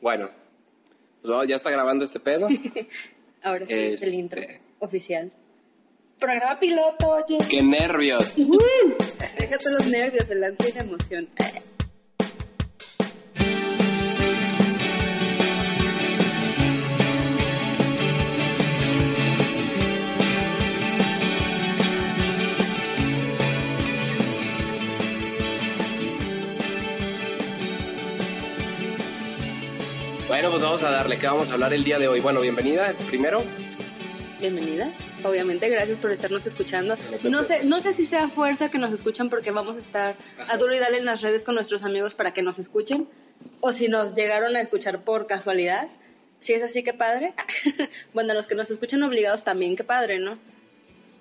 Bueno, pues oh, ya está grabando este pedo. Ahora sí, es el Este. intro oficial. Programa piloto, oye. ¡Qué nervios! Déjate los nervios, el ansia y la emoción. A darle. ¿Qué vamos a hablar el día de hoy? Bueno, bienvenida primero. Bienvenida. Obviamente, gracias por estarnos escuchando. No sé, no sé si sea fuerza que nos escuchan porque vamos a estar a duro y dale en las redes con nuestros amigos para que nos escuchen. O si nos llegaron a escuchar por casualidad. Si es así, qué padre. bueno, los que nos escuchan obligados también, qué padre, ¿no?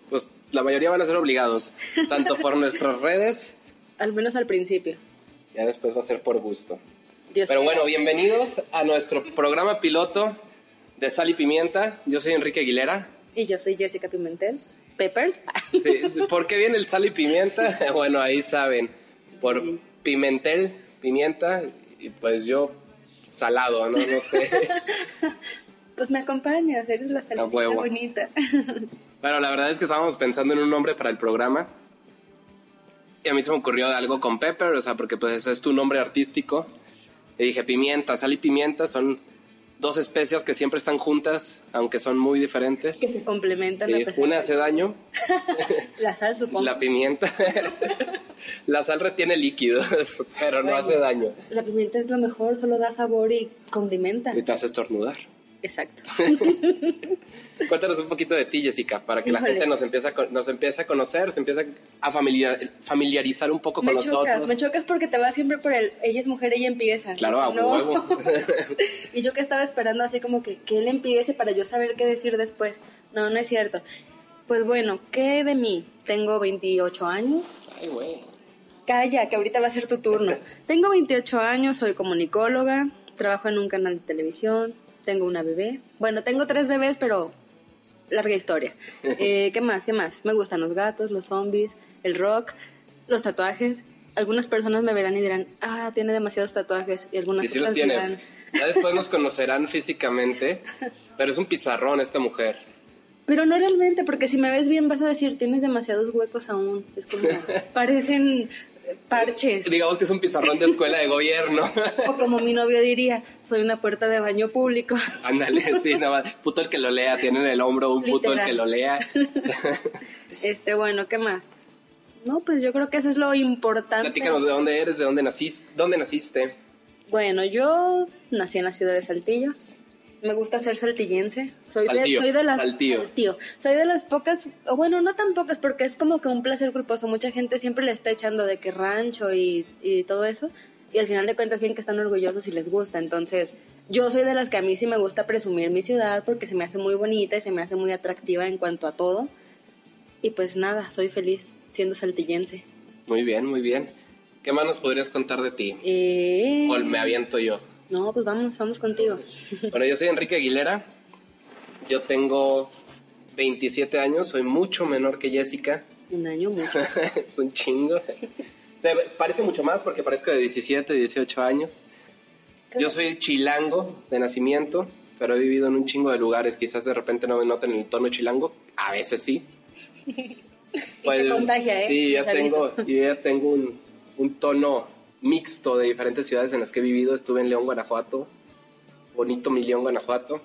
Pues la mayoría van a ser obligados, tanto por nuestras redes, Al menos al principio. ya después va a ser por gusto. Dios Pero bueno, bienvenidos a nuestro programa piloto de Sal y Pimienta. Yo soy Enrique Aguilera. Y yo soy Jessica Pimentel. Peppers. Sí, ¿Por qué viene el sal y pimienta? Bueno, ahí saben. Por Sí. pimentel, pimienta, y pues yo salado, ¿no? No sé. pues me acompañas, eres la bonita. Pero la verdad es que estábamos pensando en un nombre para el programa. Y a mí se me ocurrió algo con Pepper, o sea, porque pues es tu nombre artístico. Y dije, pimienta, sal y pimienta son dos especias que siempre están juntas, aunque son muy diferentes. que se complementan. Una hace daño, La sal, supongo. la pimienta. la sal retiene líquidos, pero no hace daño. La pimienta es lo mejor, solo da sabor y condimenta. Y te hace estornudar. Exacto. Cuéntanos un poquito de ti, Jessica, para que la gente nos empiece, a, nos empiece a conocer, se empiece a familiar- familiarizar un poco Me con chocas, nosotros. me chocas porque te vas siempre por el ella es mujer, ella empieza. Claro, a No. huevo. y yo que estaba esperando así como que, que él empiece para yo saber qué decir después. No, no es cierto. Pues bueno, ¿qué de mí? Tengo 28 años. Ay, güey. Calla, que ahorita va a ser tu turno. Tengo 28 años, soy comunicóloga, trabajo en un canal de televisión, tengo una bebé. Bueno, tengo tres bebés, pero larga historia. Eh, ¿Qué más? ¿Qué más? Me gustan los gatos, los zombies, el rock, los tatuajes. Algunas personas me verán y dirán, ah, tiene demasiados tatuajes. Y algunas Sí, sí los tiene. dirán, Ya después nos conocerán físicamente, pero es un pizarrón esta mujer. pero no realmente, porque si me ves bien vas a decir, tienes demasiados huecos aún. Es como, parecen parches. Digamos que es un pizarrón de escuela de gobierno. O como mi novio diría, soy una puerta de baño público. Ándale, sí, nada más. Puto el que lo lea, tiene en el hombro un puto el Literal. que lo lea. Este, bueno, ¿qué más? No, pues yo creo que eso es lo importante. Platícanos de dónde eres, de dónde naciste. ¿Dónde naciste? Bueno, yo nací en la ciudad de Saltillo. Me gusta ser saltillense. Soy de, soy de las. Soy de las pocas, o bueno, no tan pocas, porque es como que un placer culposo. Mucha gente siempre le está echando de que rancho y, y todo eso. Y al final de cuentas bien que están orgullosos y les gusta. Entonces, yo soy de las que a mí sí me gusta presumir mi ciudad porque se me hace muy bonita y se me hace muy atractiva en cuanto a todo. Y pues nada, soy feliz siendo saltillense. Muy bien, muy bien. ¿Qué más nos podrías contar de ti? Eh... O me aviento yo. No, pues vamos, vamos contigo. Bueno, yo soy Enrique Aguilera. Yo tengo 27 años, soy mucho menor que Jessica. Un año mucho. es un chingo. O sea, parece mucho más porque parezco de 17, 18 años. Yo soy chilango de nacimiento, pero he vivido en un chingo de lugares. Quizás de repente no me noten el tono chilango. A veces sí. Y contagia, ¿eh? Sí, ya tengo, yo ya tengo un, un tono mixto de diferentes ciudades en las que he vivido. Estuve en León, Guanajuato. Bonito mi León, Guanajuato.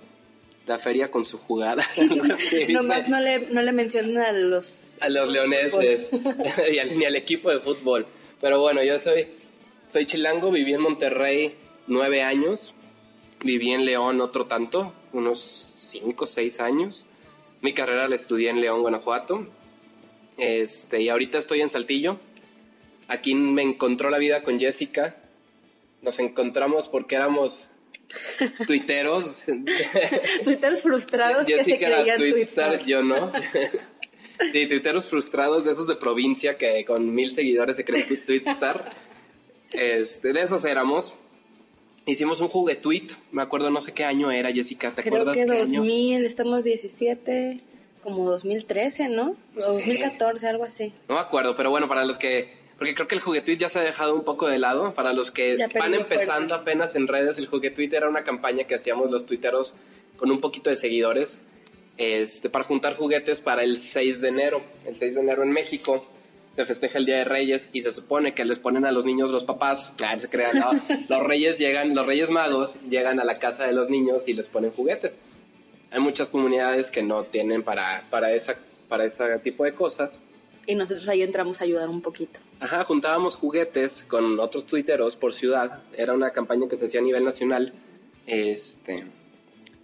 La feria con su jugada. Nomás no le, no le mencionen a los... a los leoneses y al, ni al equipo de fútbol. Pero bueno, yo soy, soy chilango, viví en Monterrey nueve años, viví en León otro tanto, unos cinco, seis años. Mi carrera la estudié en León, Guanajuato. Este, y ahorita estoy en Saltillo. Aquí me encontró la vida con Jessica. Nos encontramos porque éramos tuiteros. Twitters frustrados que se Jessica era creían Twitter. yo no. sí, tuiteros frustrados de esos de provincia que con mil seguidores se creen Twitstar. Este, de esos éramos. Hicimos un juguetuit, me acuerdo no sé qué año era, Jessica, ¿te Creo acuerdas que qué año? 2000, estamos 17, como 2013, ¿no? O 2014, algo así. No me acuerdo, pero bueno, para los que, Porque creo que el juguetuit ya se ha dejado un poco de lado. Para los que van empezando fuerza. apenas en redes, el juguetuit era una campaña que hacíamos los tuiteros con un poquito de seguidores este, para juntar juguetes para el 6 de enero. El 6 de enero en México se festeja el Día de Reyes y se supone que les ponen a los niños los papás. Ah, se crean, no. Los reyes llegan, los reyes magos llegan a la casa de los niños y les ponen juguetes. Hay muchas comunidades que no tienen para, para, esa, para ese tipo de cosas. Y nosotros ahí entramos a ayudar un poquito. Ajá, juntábamos juguetes con otros tuiteros por ciudad. Era una campaña que se hacía a nivel nacional. Este.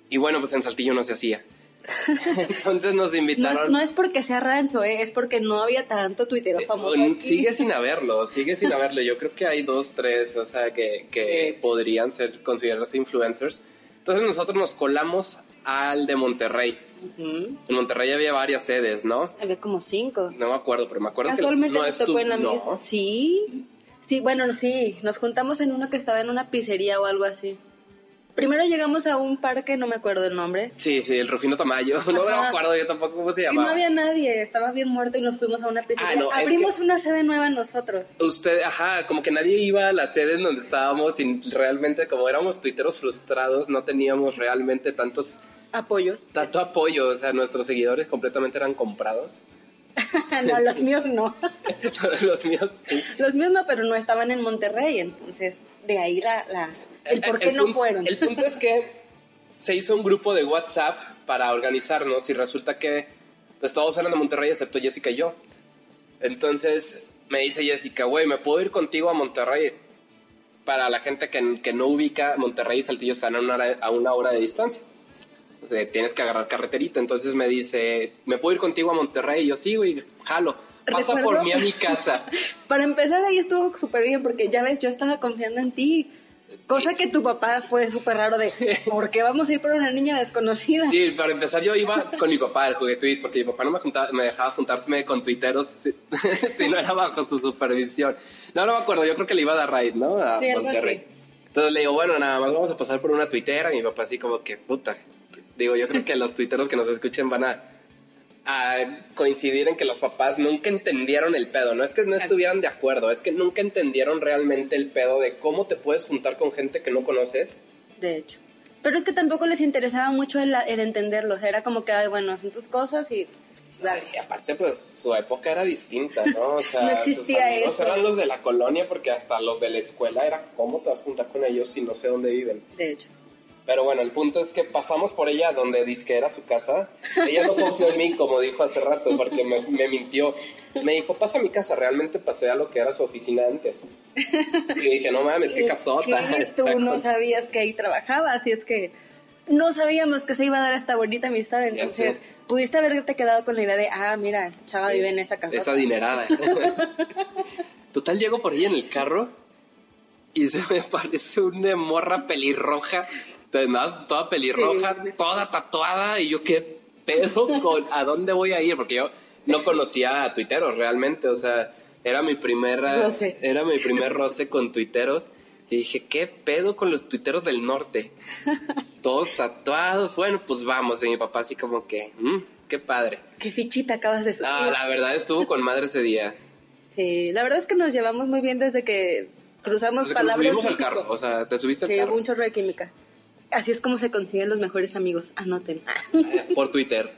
Y bueno, pues en Saltillo no se hacía. Entonces nos No invitaron. no es porque sea rancho, ¿eh? es porque no había tanto tuitero Eh, famoso. aquí. sigue sin haberlo, sigue sin haberlo. Yo creo que hay dos, tres, o sea, que, que Sí. podrían ser considerados influencers. Entonces nosotros nos colamos al de Monterrey. En Monterrey había varias sedes, ¿no? Había como cinco. No me acuerdo, pero me acuerdo Casualmente que no nos tocó en la no. misma. Sí. Sí, bueno, sí. Nos juntamos en uno que estaba en una pizzería o algo así. Primero llegamos a un parque, no me acuerdo el nombre. Sí, sí, el Rufino Tamayo. No me acuerdo yo tampoco cómo se Y no llamaba. había nadie, estaba bien muerto y nos fuimos a una pizzería. Ah, no, Abrimos que- una sede nueva nosotros. Usted, ajá, como que nadie iba a la sede en donde estábamos y realmente como éramos tuiteros frustrados, no teníamos realmente tantos, Apoyos. tanto apoyo, o sea, nuestros seguidores completamente eran comprados. no, los míos no. Los míos, sí. Los míos no, pero no estaban en Monterrey, entonces de ahí la, la el por qué no punto- fueron. El punto es que se hizo un grupo de WhatsApp para organizarnos y resulta que pues todos eran de Monterrey excepto Jessica y yo. Entonces me dice Jessica, güey, ¿me puedo ir contigo a Monterrey? Para la gente que, que no ubica, Monterrey y Saltillo están a una hora, a una hora de distancia. Tienes que agarrar carreterita. Entonces me dice, ¿me puedo ir contigo a Monterrey? Y yo, sí, güey, jalo. Pasa Recuerdo- por mí a mi casa. Para empezar ahí estuvo súper bien porque ya ves, yo estaba confiando en ti. Cosa que tu papá fue súper raro de, ¿por qué vamos a ir por una niña desconocida? Sí, para empezar yo iba con mi papá al juguetuit porque mi papá no me, juntaba- me dejaba juntarse con tuiteros si, si no era bajo su supervisión. No, no me acuerdo, yo creo que le iba a dar raid, ¿no? A Sí, Monterrey. Entonces le digo, bueno, nada más vamos a pasar por una tuitera. Y mi papá así como que, puta. Digo, yo creo que los tuiteros que nos escuchen van a, a coincidir en que los papás nunca entendieron el pedo. No es que no estuvieran de acuerdo, es que nunca entendieron realmente el pedo de cómo te puedes juntar con gente que no conoces. De hecho. Pero es que tampoco les interesaba mucho el, el entenderlo. O sea, era como que, ay, bueno, hacen tus cosas y pues. Y aparte, pues su época era distinta, ¿no? O sea, No existía sus amigos eso. eran los de la colonia porque hasta los de la escuela era cómo te vas a juntar con ellos si no sé dónde viven. De hecho. Pero bueno, el punto es que pasamos por ella donde que era su casa. Ella no confió en mí, como dijo hace rato, porque me, me mintió. Me dijo, pasa a mi casa. Realmente pasé a lo que era su oficina antes. Y dije, no mames, qué casota. ¿Qué? Tú no sabías que ahí trabajaba, así es que no sabíamos que se iba a dar esta bonita amistad. Entonces, pudiste haberte quedado con la idea de, ah, mira, chava vive en esa casa. Esa adinerada. Total, llego por ella en el carro y se me parece una morra pelirroja. Además, toda pelirroja, Sí. toda tatuada. Y yo, ¿qué pedo con a dónde voy a ir? Porque yo no conocía a tuiteros realmente. O sea, era mi primera, Roce. era mi primer roce con tuiteros. Y dije, ¿qué pedo con los tuiteros del norte? Todos tatuados. Bueno, pues vamos. Y mi papá así como que, "Mm, qué padre. ¿Qué fichita acabas de subir? Ah, la verdad estuvo con madre ese día. Sí, la verdad es que nos llevamos muy bien desde que cruzamos Desde que nos palabras. subimos al carro, o sea, te subiste al Sí, carro un chorro de química. Así es como se consiguen los mejores amigos. Anoten. eh, por Twitter.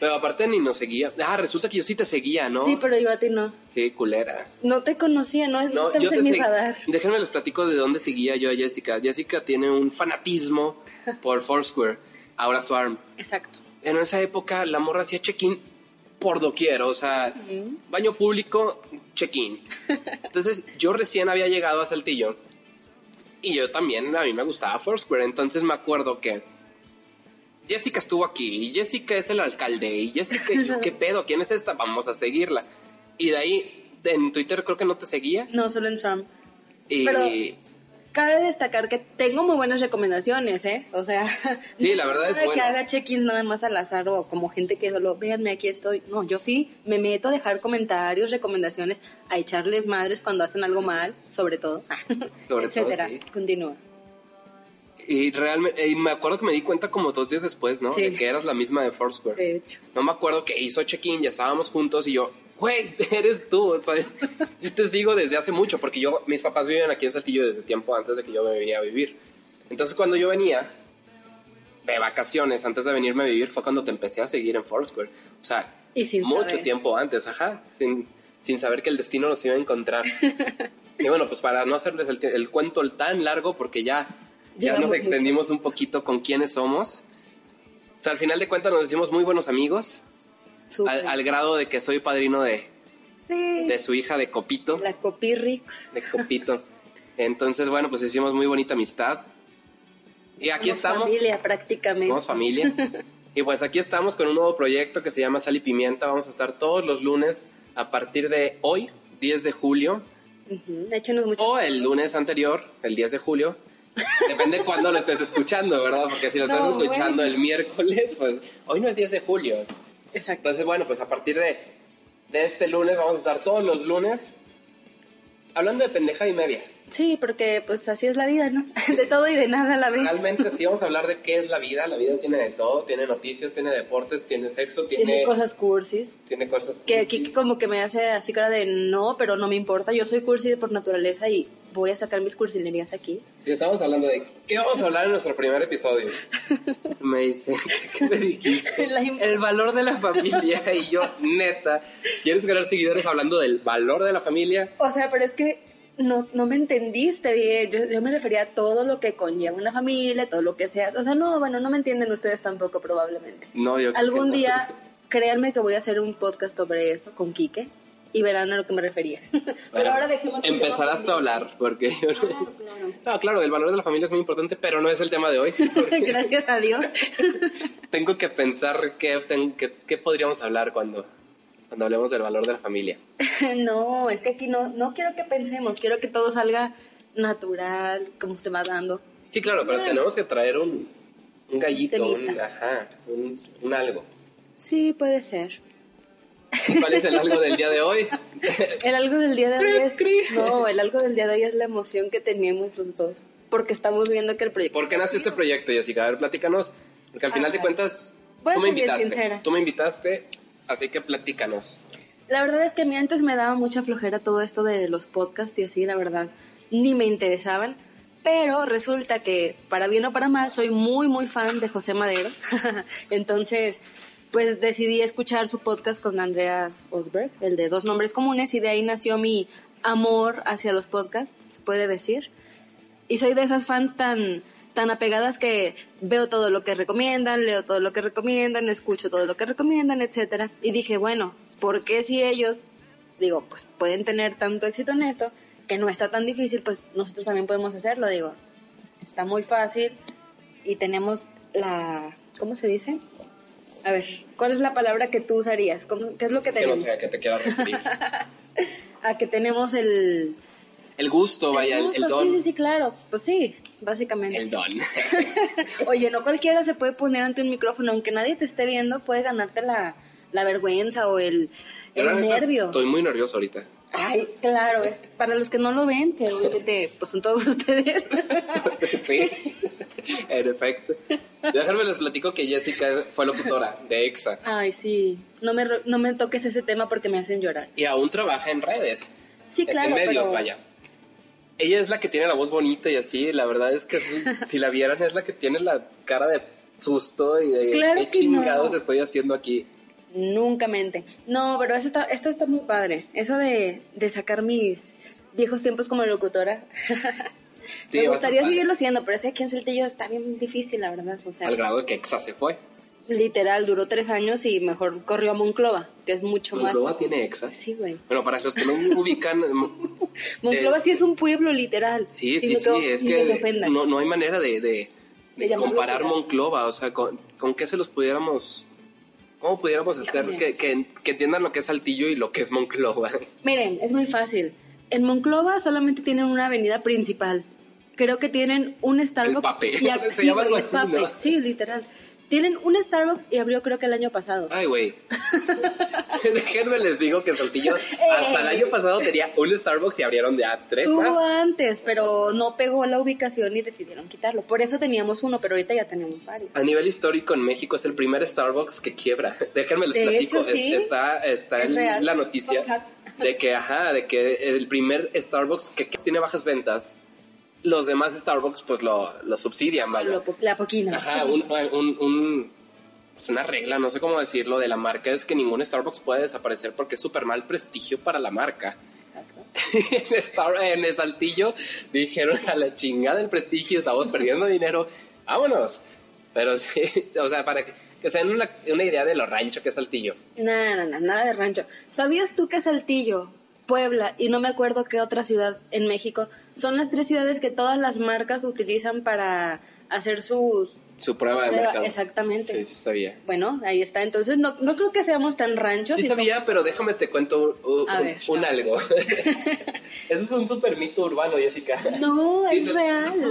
Pero aparte ni nos seguía. Ah, resulta que yo sí te seguía, ¿no? Sí, pero yo a ti no. Sí, culera. No te conocía, no, No, estabas yo te mi radar. Déjenme les platico de dónde seguía yo a Jessica. Jessica tiene un fanatismo por Foursquare, ahora Swarm. Exacto. En esa época la morra hacía check-in por doquier, o sea, baño público, check-in. Entonces yo recién había llegado a Saltillo y yo también, a mí me gustaba Foursquare, entonces me acuerdo que Jessica estuvo aquí y Jessica es el alcalde y Jessica, yo, ¿qué pedo? ¿Quién es esta? Vamos a seguirla. Y de ahí, en Twitter creo que no te seguía No, solo en SRAM. y... Pero- Cabe destacar que tengo muy buenas recomendaciones, ¿eh? O sea, Sí, la verdad es nada de bueno. que haga check-ins nada más al azar o como gente que solo, véanme, aquí estoy. No, yo sí me meto a dejar comentarios, recomendaciones, a echarles madres cuando hacen algo mal, sobre todo, Sobre todo, etcétera. sí. Continúa. Y realmente, y me acuerdo que me di cuenta como dos días después, ¿no? Sí. De que eras la misma de Foursquare. De hecho. No me acuerdo que hizo check-in, ya estábamos juntos y yo, güey, eres tú. O sea, yo te sigo desde hace mucho, porque yo, mis papás viven aquí en Saltillo desde tiempo antes de que yo me viniera a vivir. Entonces, cuando yo venía de vacaciones, antes de venirme a vivir, fue cuando te empecé a seguir en Foursquare. O sea, Y sin mucho saber. tiempo antes, ajá, sin, sin saber que el destino nos iba a encontrar. y bueno, pues para no hacerles el, el cuento tan largo, porque ya, ya Llevamos nos mucho. extendimos un poquito con quiénes somos. O sea, al final de cuentas nos decimos muy buenos amigos. Al, al grado de que soy padrino de, Sí. de su hija de Copito, La Copirrix. de Copito. Entonces, bueno, pues hicimos muy bonita amistad. Y aquí Somos estamos. familia prácticamente. Somos familia. y pues aquí estamos con un nuevo proyecto que se llama Sal y Pimienta. Vamos a estar todos los lunes a partir de hoy, 10 de julio, Échenos mucho. o el lunes anterior, el 10 de julio. Depende cuándo lo estés escuchando, ¿verdad? Porque si lo estás escuchando bueno. el miércoles, pues hoy no es 10 de julio. Exacto. Entonces, bueno, pues a partir de, de este lunes vamos a estar todos los lunes hablando de pendeja y media. Sí, porque pues así es la vida, ¿no? De todo y de nada a la vez. Realmente sí vamos a hablar de qué es la vida. La vida tiene de todo, tiene noticias, tiene deportes, tiene sexo, tiene, Tiene cosas cursis. tiene cosas Que cursi. aquí como que me hace así cara de no, pero no me importa. Yo soy cursi por naturaleza y voy a sacar mis cursilerías aquí. Sí, estamos hablando de qué vamos a hablar en nuestro primer episodio. Me dice, ¿qué me dijiste? El valor de la familia. Y yo, neta, ¿quieres ganar seguidores hablando del valor de la familia? O sea, pero es que no, no me entendiste bien. Yo, yo me refería a todo lo que conlleva una familia, todo lo que sea. O sea, no, bueno, no me entienden ustedes tampoco probablemente. No, yo creo Algún que no. día, créanme que voy a hacer un podcast sobre eso con Quique y verán a lo que me refería. Pero Bueno, ahora dejemos Empezarás tú a hablar, porque yo... Claro, claro. No, claro, el valor de la familia es muy importante, pero no es el tema de hoy. Gracias a Dios. Tengo que pensar qué, qué- qué podríamos hablar cuando, cuando hablemos del valor de la familia. no, es que aquí no, no quiero que pensemos, quiero que todo salga natural, como se va dando. Sí, claro, pero Claro. tenemos que traer un, un gallito, un, ajá, un, un algo. Sí, puede ser. ¿Cuál es el algo del día de hoy? El algo del día de hoy es... No, el algo del día de hoy es la emoción que teníamos los dos. Porque estamos viendo que el proyecto... ¿Por qué nació este proyecto, Jessica? A ver, platícanos. Porque al final de cuentas, tú me invitaste. Tú me invitaste, así que platícanos. La verdad es que a mí antes me daba mucha flojera todo esto de los podcasts y así, la verdad, ni me interesaban. Pero resulta que, para bien o para mal, soy muy, muy fan de José Madero. Entonces, pues decidí escuchar su podcast con Andreas Osberg, el de Dos Nombres Comunes, y de ahí nació mi amor hacia los podcasts, se puede decir. Y soy de esas fans tan, tan apegadas que veo todo lo que recomiendan, leo todo lo que recomiendan, escucho todo lo que recomiendan, etcétera. Y dije, bueno, ¿por qué si ellos, digo, pues pueden tener tanto éxito en esto, que no está tan difícil, pues nosotros también podemos hacerlo, digo. Está muy fácil y tenemos la, ¿cómo se dice? A ver, ¿cuál es la palabra que tú usarías? ¿Cómo- ¿Qué es lo que Es que no tenemos? sé a qué te quieras referir. A que tenemos el... El gusto, vaya, el, gusto, el don. Sí, sí, sí, claro. Pues sí, básicamente. El don. Oye, no cualquiera se puede poner ante un micrófono, aunque nadie te esté viendo, puede ganarte la, la vergüenza o el, el nervio. Estoy muy nervioso ahorita. Ay, claro, es, para los que no lo ven, que obviamente pues son todos ustedes. sí, en efecto. Déjame les platico que Jessica fue locutora de EXA Ay, sí, no me, no me toques ese tema porque me hacen llorar. y aún trabaja en redes. Sí, claro, en medios, pero... vaya. Ella es la que tiene la voz bonita y así, la verdad es que si la vieran es la que tiene la cara de susto y de Claro qué no. chingados estoy haciendo aquí. Nunca mente. No, pero eso está, esto está muy padre. Eso de, de sacar mis viejos tiempos como locutora. Sí, me gustaría seguirlo haciendo, pero ese aquí en Saltillo está bien difícil, la verdad. O sea, Al grado de que EXA se fue. literal, duró tres años y mejor corrió a Monclova, que es mucho Monclova más... tiene EXA. Sí, güey. Bueno, para los que no ubican, m- Monclova sí es un pueblo, literal. sí, sí, sí, es que que no, no hay manera de, de, comparar. Monclova, o sea, con, con qué se los pudiéramos... ¿Cómo pudiéramos hacer que, que, que entiendan lo que es Saltillo y lo que es Monclova? Miren, es muy fácil. En Monclova solamente tienen una avenida principal. Creo que tienen un Starbucks. Pape. y aquí, Se llama algo el así, Pape. ¿no? Sí, literal. Tienen un Starbucks y abrió creo que el año pasado. Ay, güey. Déjenme les digo que Saltillo Eh. hasta el año pasado tenía un Starbucks y abrieron de a tres Tuvo más. antes, pero no pegó la ubicación y decidieron quitarlo. Por eso teníamos uno, pero ahorita ya tenemos varios. A nivel histórico en México es el primer Starbucks que quiebra. Déjenme les De platico. hecho, sí. Es- Está, está Es en real. la noticia de que, ajá, de que el primer Starbucks que, que tiene bajas ventas, los demás Starbucks pues lo, lo subsidian, vaya. Lo la poquina. Ajá, un, un, un- pues, una regla, no sé cómo decirlo, de la marca es que ningún Starbucks puede desaparecer porque es súper mal prestigio para la marca. Exacto. en, Star- en el Saltillo dijeron a la chingada del prestigio, estamos perdiendo dinero, vámonos. Pero sí, o sea, para que, que se den una, una idea de lo rancho que es Saltillo. Nada, nada, nada de rancho. ¿Sabías tú que Saltillo, Puebla y no me acuerdo qué otra ciudad en México son las tres ciudades que todas las marcas utilizan para hacer sus... Su prueba de mercado. Exactamente. Sí, sí sabía. Bueno, ahí está. Entonces, no, no creo que seamos tan ranchos. Sí sabía, pero déjame te cuento un, un- A ver. un algo. Eso es un super mito urbano, Jessica. No, es real.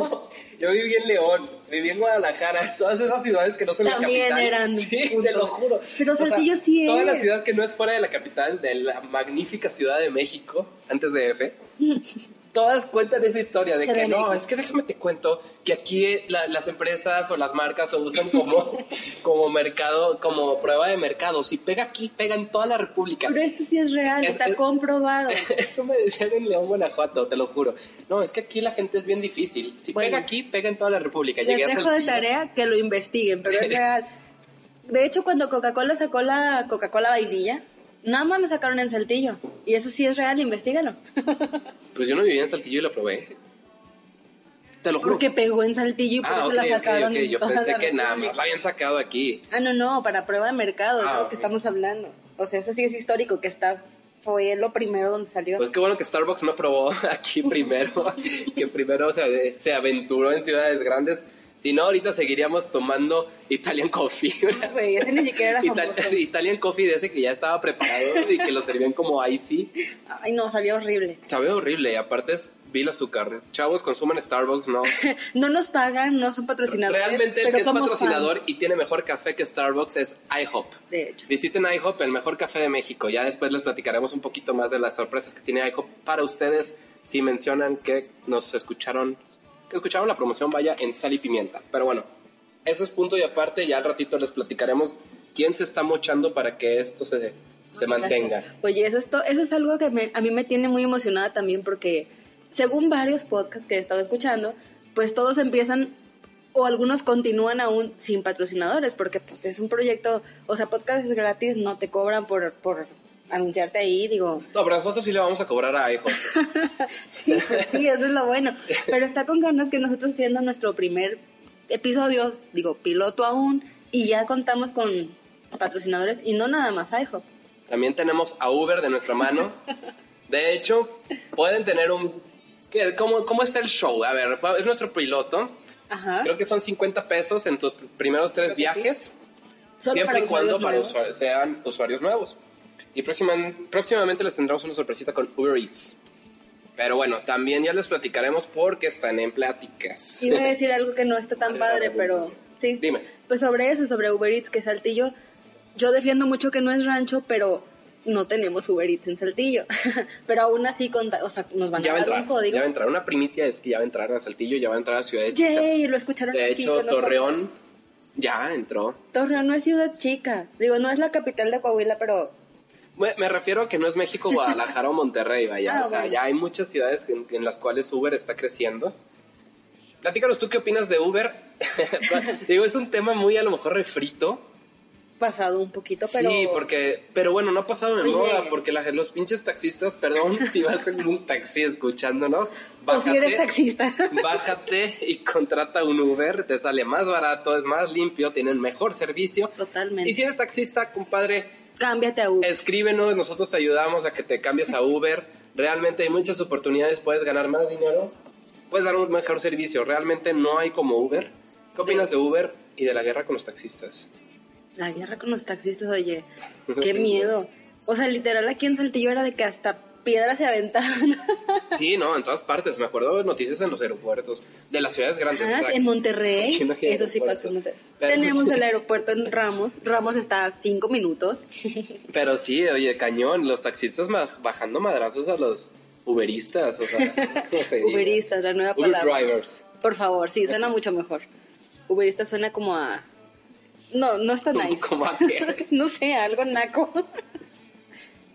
Yo viví en León, viví en Guadalajara, todas esas ciudades que no son También la capital. eran, Sí, te lo juro. Pero O sea, Saltillo sí Toda la es. ciudad que no es fuera de la capital, de la magnífica Ciudad de México, antes de F, todas cuentan esa historia de que no, es que déjame te cuento que aquí la- las empresas o las marcas lo usan como, como mercado, como prueba de mercado. Si pega aquí, pega en toda la República. Pero esto sí es real, Es- está es- comprobado. Eso me decían en León, Guanajuato, te lo juro. No, es que aquí la gente es bien difícil. Si Bueno. pega aquí, pega en toda la República. Les Llegué dejo de tarea que lo investiguen, pero es real. De hecho, cuando Coca-Cola sacó la Coca-Cola vainilla, nada más la sacaron en Saltillo. Y eso sí es real, investigalo. Pues yo no vivía en Saltillo y lo probé. Te lo juro. Porque pegó en Saltillo y por ah, eso la sacaron Yo pensé que nada más la habían sacado aquí. Ah, no, no, para prueba de mercado, es Ah, de lo que estamos hablando. O sea, eso sí es histórico, que está fue lo primero donde salió. Pues qué bueno que Starbucks no probó aquí primero, que primero se, se aventuró en ciudades grandes. Si no, ahorita seguiríamos tomando Italian Coffee. Güey, ese ni siquiera era Ital- famoso. Italian Coffee de ese que ya estaba preparado y que lo servían como icy. Ay, no, salió horrible. Sabe horrible y aparte es vil azúcar. Chavos, consumen Starbucks, no. No nos pagan, no son patrocinadores. Realmente el que es patrocinador fans, y tiene mejor café que Starbucks es IHOP. de hecho. Visiten IHOP, el mejor café de México. Ya después les platicaremos un poquito más de las sorpresas que tiene IHOP para ustedes si mencionan que nos escucharon, que escucharon la promoción, vaya en sal y pimienta. Pero bueno, eso es punto y aparte. Ya al ratito les platicaremos quién se está mochando para que esto se, se mantenga. Oye, eso es, to- eso es algo que me- a mí me tiene muy emocionada también porque según varios podcasts que he estado escuchando, pues todos empiezan o algunos continúan aún sin patrocinadores porque pues es un proyecto, o sea, podcast es gratis, no te cobran por, por anunciarte ahí, digo, No, pero nosotros sí le vamos a cobrar a IHOP. sí, sí, eso es lo bueno, pero está con ganas que nosotros siendo nuestro primer episodio, digo, piloto aún, y ya contamos con patrocinadores y no nada más IHOP. También tenemos a Uber de nuestra mano. De hecho, pueden tener un... ¿qué? ¿Cómo, ¿Cómo está el show? A ver, es nuestro piloto. Ajá. Creo que son 50 pesos en tus primeros tres Creo viajes, Solo siempre y cuando para usuarios- sean usuarios nuevos. Y próximamente les tendremos una sorpresita con Uber Eats. Pero bueno, también ya les platicaremos porque están en pláticas. Iba a decir algo que no está tan padre, pero sí. Dime. Pues sobre eso, sobre Uber Eats, que Saltillo, yo defiendo mucho que no es rancho, pero no tenemos Uber Eats en Saltillo. pero aún así, conta- o sea, nos van Ya a dar entrar, un código. ya va a entrar. Una primicia es que ya va a entrar a Saltillo, ya va a entrar a Ciudad de Chicas. Yay, lo escucharon De aquí hecho, con nosotros. Torreón ya entró. Torreón no es ciudad chica. Digo, no es la capital de Coahuila, pero Me, me refiero a que no es México, Guadalajara o Monterrey, vaya. Ah, o sea, bueno. ya hay muchas ciudades en, en las cuales Uber está creciendo. Platícanos tú qué opinas de Uber. Digo, es un tema muy a lo mejor refrito. pasado un poquito, pero... Sí, porque, pero bueno, no ha pasado de Oye. moda, porque la- los pinches taxistas, perdón si vas en un taxi escuchándonos, o si eres bájate, taxista. bájate y contrata un Uber, te sale más barato, es más limpio, tienen mejor servicio. Totalmente. Y si eres taxista, compadre, Cámbiate a Uber. escríbenos, nosotros te ayudamos a que te cambies a Uber. Realmente hay muchas oportunidades, puedes ganar más dinero, puedes dar un mejor servicio. Realmente no hay como Uber. ¿Qué opinas de Uber y de la guerra con los taxistas? La guerra con los taxistas, oye, qué miedo. O sea, literal aquí en Saltillo era de que hasta piedras se aventaban. Sí, no, en todas partes. Me acuerdo de noticias en los aeropuertos, de las ciudades grandes. Ah, en Monterrey, eso sí pasó en Tenemos el aeropuerto en Ramos. Ramos está a cinco minutos. Pero sí, oye, cañón, los taxistas más bajando madrazos a los uberistas, o sea, ¿cómo se dice? Uberistas, la nueva Uber palabra. drivers. Por favor, sí, suena mucho mejor. Uberista suena como a... No, no está nice. ¿Cómo a qué? no sé, algo naco.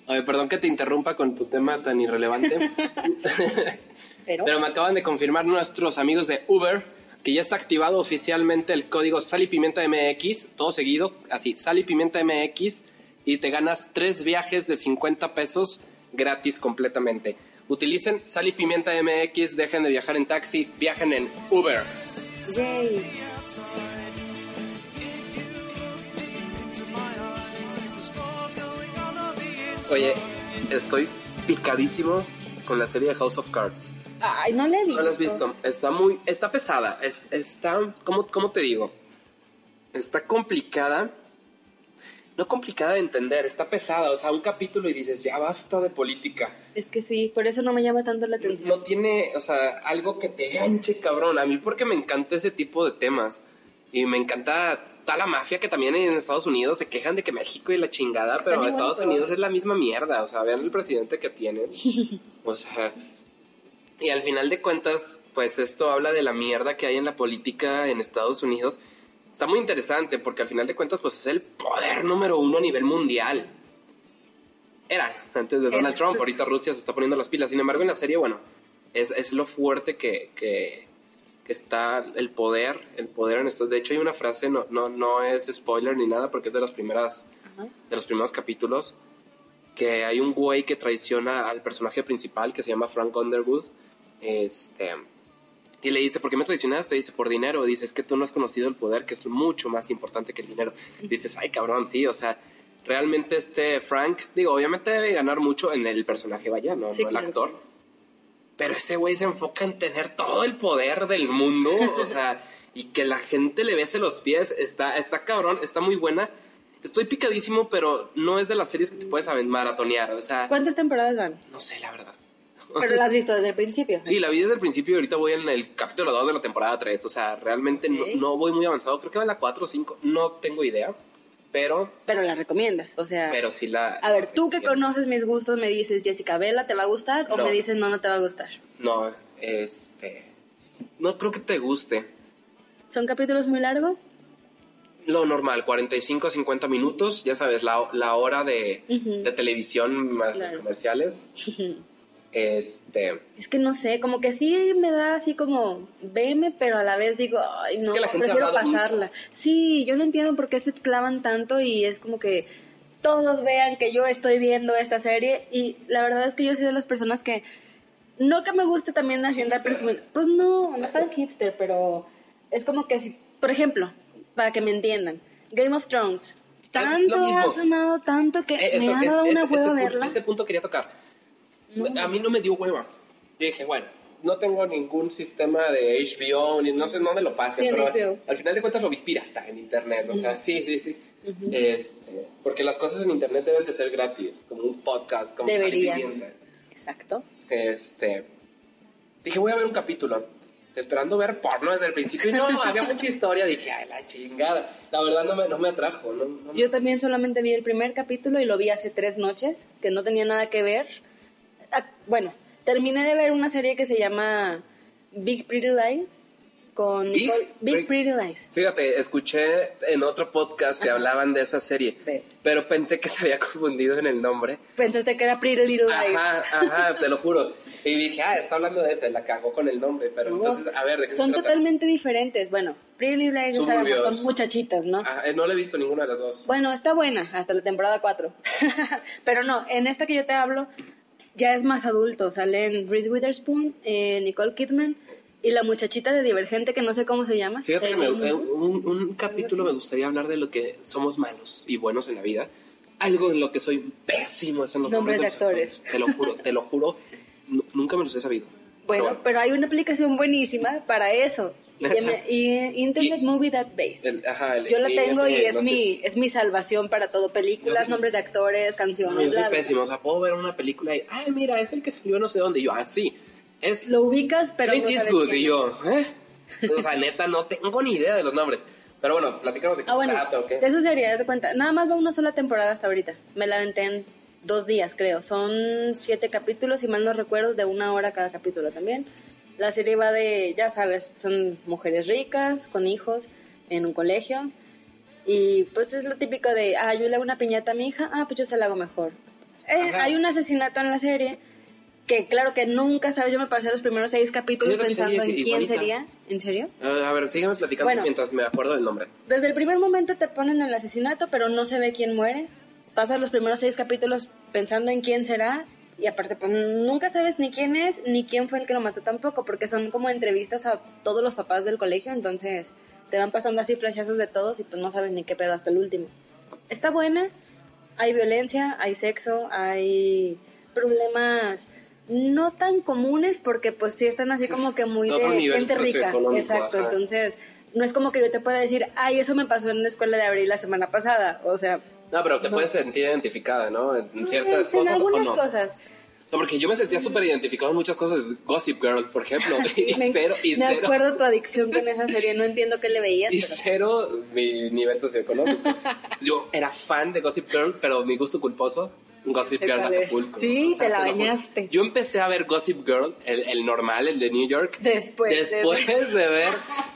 Oye, perdón que te interrumpa con tu tema tan irrelevante. Pero, Pero me acaban de confirmar nuestros amigos de Uber que ya está activado oficialmente el código Sal y Pimienta MX, todo seguido, así, Sal y Pimienta MX, y te ganas tres viajes de 50 pesos gratis completamente. Utilicen Sal y Pimienta MX, dejen de viajar en taxi, viajen en Uber. yay. Oye, estoy picadísimo con la serie de House of Cards. Ay, no le he visto. ¿No la has visto? Está muy, está pesada, es, está, ¿cómo, ¿cómo te digo? Está complicada, no complicada de entender, está pesada, o sea, un capítulo y dices, ya basta de política. Es que sí, por eso no me llama tanto la atención. No tiene, o sea, algo que te ganche, cabrón. A mí porque me encanta ese tipo de temas. Y me encanta tal la mafia que también en Estados Unidos se quejan de que México y la chingada, pero igual Estados. Unidos es la misma mierda. O sea, vean el presidente que tienen. O sea, y al final de cuentas, pues esto habla de la mierda que hay en la política en Estados Unidos. Está muy interesante porque al final de cuentas, pues es el poder número uno a nivel mundial. Era, antes de Donald Era. Trump, ahorita Rusia se está poniendo las pilas. Sin embargo, en la serie, bueno, es, es lo fuerte que, que, que está el poder, el poder en esto. De hecho, hay una frase, no, no, no es spoiler ni nada, porque es de las primeras, Ajá. de los primeros capítulos, que hay un güey que traiciona al personaje principal que se llama Frank Underwood. Este, y le dice, ¿por qué me traicionaste? Dice, por dinero. Dice, es que tú no has conocido el poder, que es mucho más importante que el dinero. Dices, ay, cabrón, sí, o sea, realmente este Frank, digo, obviamente debe ganar mucho en el personaje, vaya, no, Sí, no el actor. Pero ese güey se enfoca en tener todo el poder del mundo, o sea, y que la gente le bese los pies, está, está cabrón, está muy buena. Estoy picadísimo, pero no es de las series que te puedes maratonear, o sea, ¿Cuántas temporadas van? no sé, la verdad. Pero la has visto desde el principio. Sí, la vi desde el principio y ahorita voy en el capítulo 2 de la temporada 3. O sea, realmente no, no voy muy avanzado. Creo que va en la 4 o 5. No tengo idea. Pero, Pero la recomiendas, o sea... pero sí la... A ver, tú que conoces mis gustos, me dices, Jessica Vela, ¿te va a gustar? ¿O me dices, no, no te va a gustar? No, este... No creo que te guste. ¿Son capítulos muy largos? Lo normal, 45 a 50 minutos. Ya sabes, la, la hora de, de televisión más los Claro. comerciales. Este... Es que no sé, como que sí me da así como, veme, pero a la vez digo, ay, no, que la gente ha prefiero pasarla. Sí, yo no entiendo por qué se clavan tanto y es como que todos vean que yo estoy viendo esta serie y la verdad es que yo soy de las personas que, no que me guste también Hacienda presumir, pues no, no tan hipster, pero es como que si, por ejemplo, para que me entiendan, Game of Thrones, tanto ha sonado, tanto que Eh, me ha es- dado es- una verla. Ese punto quería tocar. No. A mí no me dio hueva. Yo dije, bueno, no tengo ningún sistema de HBO, ni no sé dónde lo Sí, en pero al final de cuentas lo vi pirata en internet. O sea, sí, sí, sí. este, porque las cosas en internet deben de ser gratis, como un podcast, como Deberían. Exacto. Este, dije, voy a ver un capítulo. Esperando ver porno desde el principio. Y no, había mucha historia. Dije, ay, la chingada. La verdad no me, no me atrajo. No, no me- Yo también solamente vi el primer capítulo y lo vi hace tres noches, que no tenía nada que ver. Bueno, terminé de ver una serie que se llama Big Pretty Lies con Big Nicole- Big, Pretty- Pretty Lies. Fíjate, escuché en otro podcast que hablaban de esa serie, Sí. pero pensé que se había confundido en el nombre. Pensaste que era Pretty Little Lies. Ajá, ajá, te lo juro. Y dije, ah, está hablando de esa, la cagó con el nombre, pero No, entonces, a ver, ¿de qué son se trata? totalmente diferentes. Bueno, Pretty Little Lies, Son muchachitas, ¿no? Ah, eh, no le he visto ninguna de las dos. Bueno, está buena, hasta la temporada 4. Pero no, en esta que yo te hablo, ya es más adulto. Salen Reese Witherspoon, eh, Nicole Kidman y la muchachita de Divergente, que no sé cómo se llama. Fíjate que me- Eh, eh, un, un capítulo me gustaría hablar de lo que somos malos y buenos en la vida. Algo en lo que soy pésimo es en los Nombres nombres, de los actores. Te lo juro, te lo juro, nu- nunca me los he sabido. Bueno, pero hay una aplicación buenísima para eso. Y, Internet Y- Movie Database. El- ajá, el- Yo la tengo y eh, es no sé. mi es mi salvación para todo, películas, sé- nombres de actores, No, canciones, yo soy pésimo, o sea, puedo ver una película y, ay, mira, es el que salió no sé dónde. Y yo, ah, sí, es Lo ubicas, pero Clint no Eastwood. Y yo, ¿eh? O sea, neta, no tengo ni idea de los nombres. Pero bueno, platicamos de qué Ah, bueno, trata, ¿o qué? de eso sería, de cuenta. Nada más va una sola temporada hasta ahorita. Me la aventé en dos días, creo. Son siete capítulos, si mal no recuerdo, de una hora cada capítulo también. La serie va de, ya sabes, son mujeres ricas, con hijos, en un colegio. Y pues es lo típico de, ah, yo le hago una piñata a mi hija, ah, pues yo se la hago mejor. Eh, hay un asesinato en la serie que claro que nunca sabes, yo me pasé los primeros seis capítulos pensando serie en quién igualita. sería. ¿En serio? Ah, a ver, sígueme platicando Bueno. mientras me acuerdo del nombre. Desde el primer momento te ponen el asesinato, pero no se ve quién muere. Pasas los primeros seis capítulos pensando en quién será. Y aparte, pues nunca sabes ni quién es, ni quién fue el que lo mató tampoco, porque son como entrevistas a todos los papás del colegio, entonces te van pasando así flashazos de todos y pues no sabes ni qué pedo hasta el último. Está buena, hay violencia, hay sexo, hay problemas no tan comunes porque pues sí están así como que muy De otro de nivel gente rica. Exacto, ajá. entonces no es como que yo te pueda decir, ay, eso me pasó en la escuela de abril la semana pasada. O sea, No, pero te No. puedes sentir identificada, ¿no? En ciertas en cosas algunas o no. cosas. No, porque yo me sentía súper identificado en muchas cosas. Gossip Girl, por ejemplo. y me, cero, y me cero, acuerdo tu adicción con esa serie, no entiendo qué le veías. y pero- cero mi nivel socioeconómico. Yo era fan de Gossip Girl, pero mi gusto culposo, Gossip ¿Qué Girl? Acapulco. Sí, te la bañaste. Yo empecé a ver Gossip Girl, el, el normal, el de New York, Después de- después de ver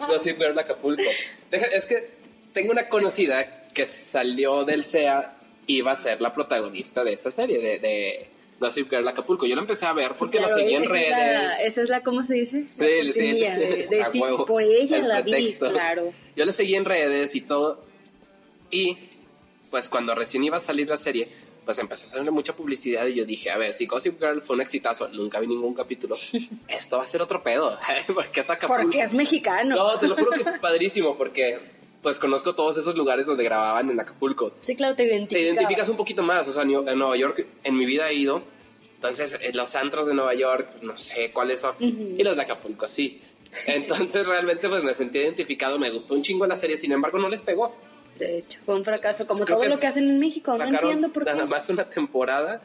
Gossip Girl Acapulco. Deja- Es que tengo una conocida que salió del SEA iba a ser la protagonista de esa serie, de, de Gossip Girl Acapulco. Yo la empecé a ver porque Claro, la seguí en redes. Es la, esa es la, ¿cómo se dice? La Sí, sí, cortinilla de, de sí, huevo. por ella El la vi, pretexto. claro. Yo la seguí en redes y todo. Y pues cuando recién iba a salir la serie, pues empezó a hacerle mucha publicidad y yo dije, a ver, si Gossip Girl fue un exitazo, nunca vi ningún capítulo, esto va a ser otro pedo, porque es Acapulco. Porque es mexicano. No, te lo juro que padrísimo, porque pues conozco todos esos lugares donde grababan en Acapulco. Sí, claro, te Te identificas. identificas un poquito más, o sea, en Nueva York en mi vida he ido, entonces en los antros de Nueva York, no sé cuáles son, y los de Acapulco sí. Entonces realmente pues me sentí identificado, me gustó un chingo la serie, sin embargo no les pegó. De hecho, fue un fracaso, como Creo todo que lo que hacen en México. No entiendo por qué. nada más una temporada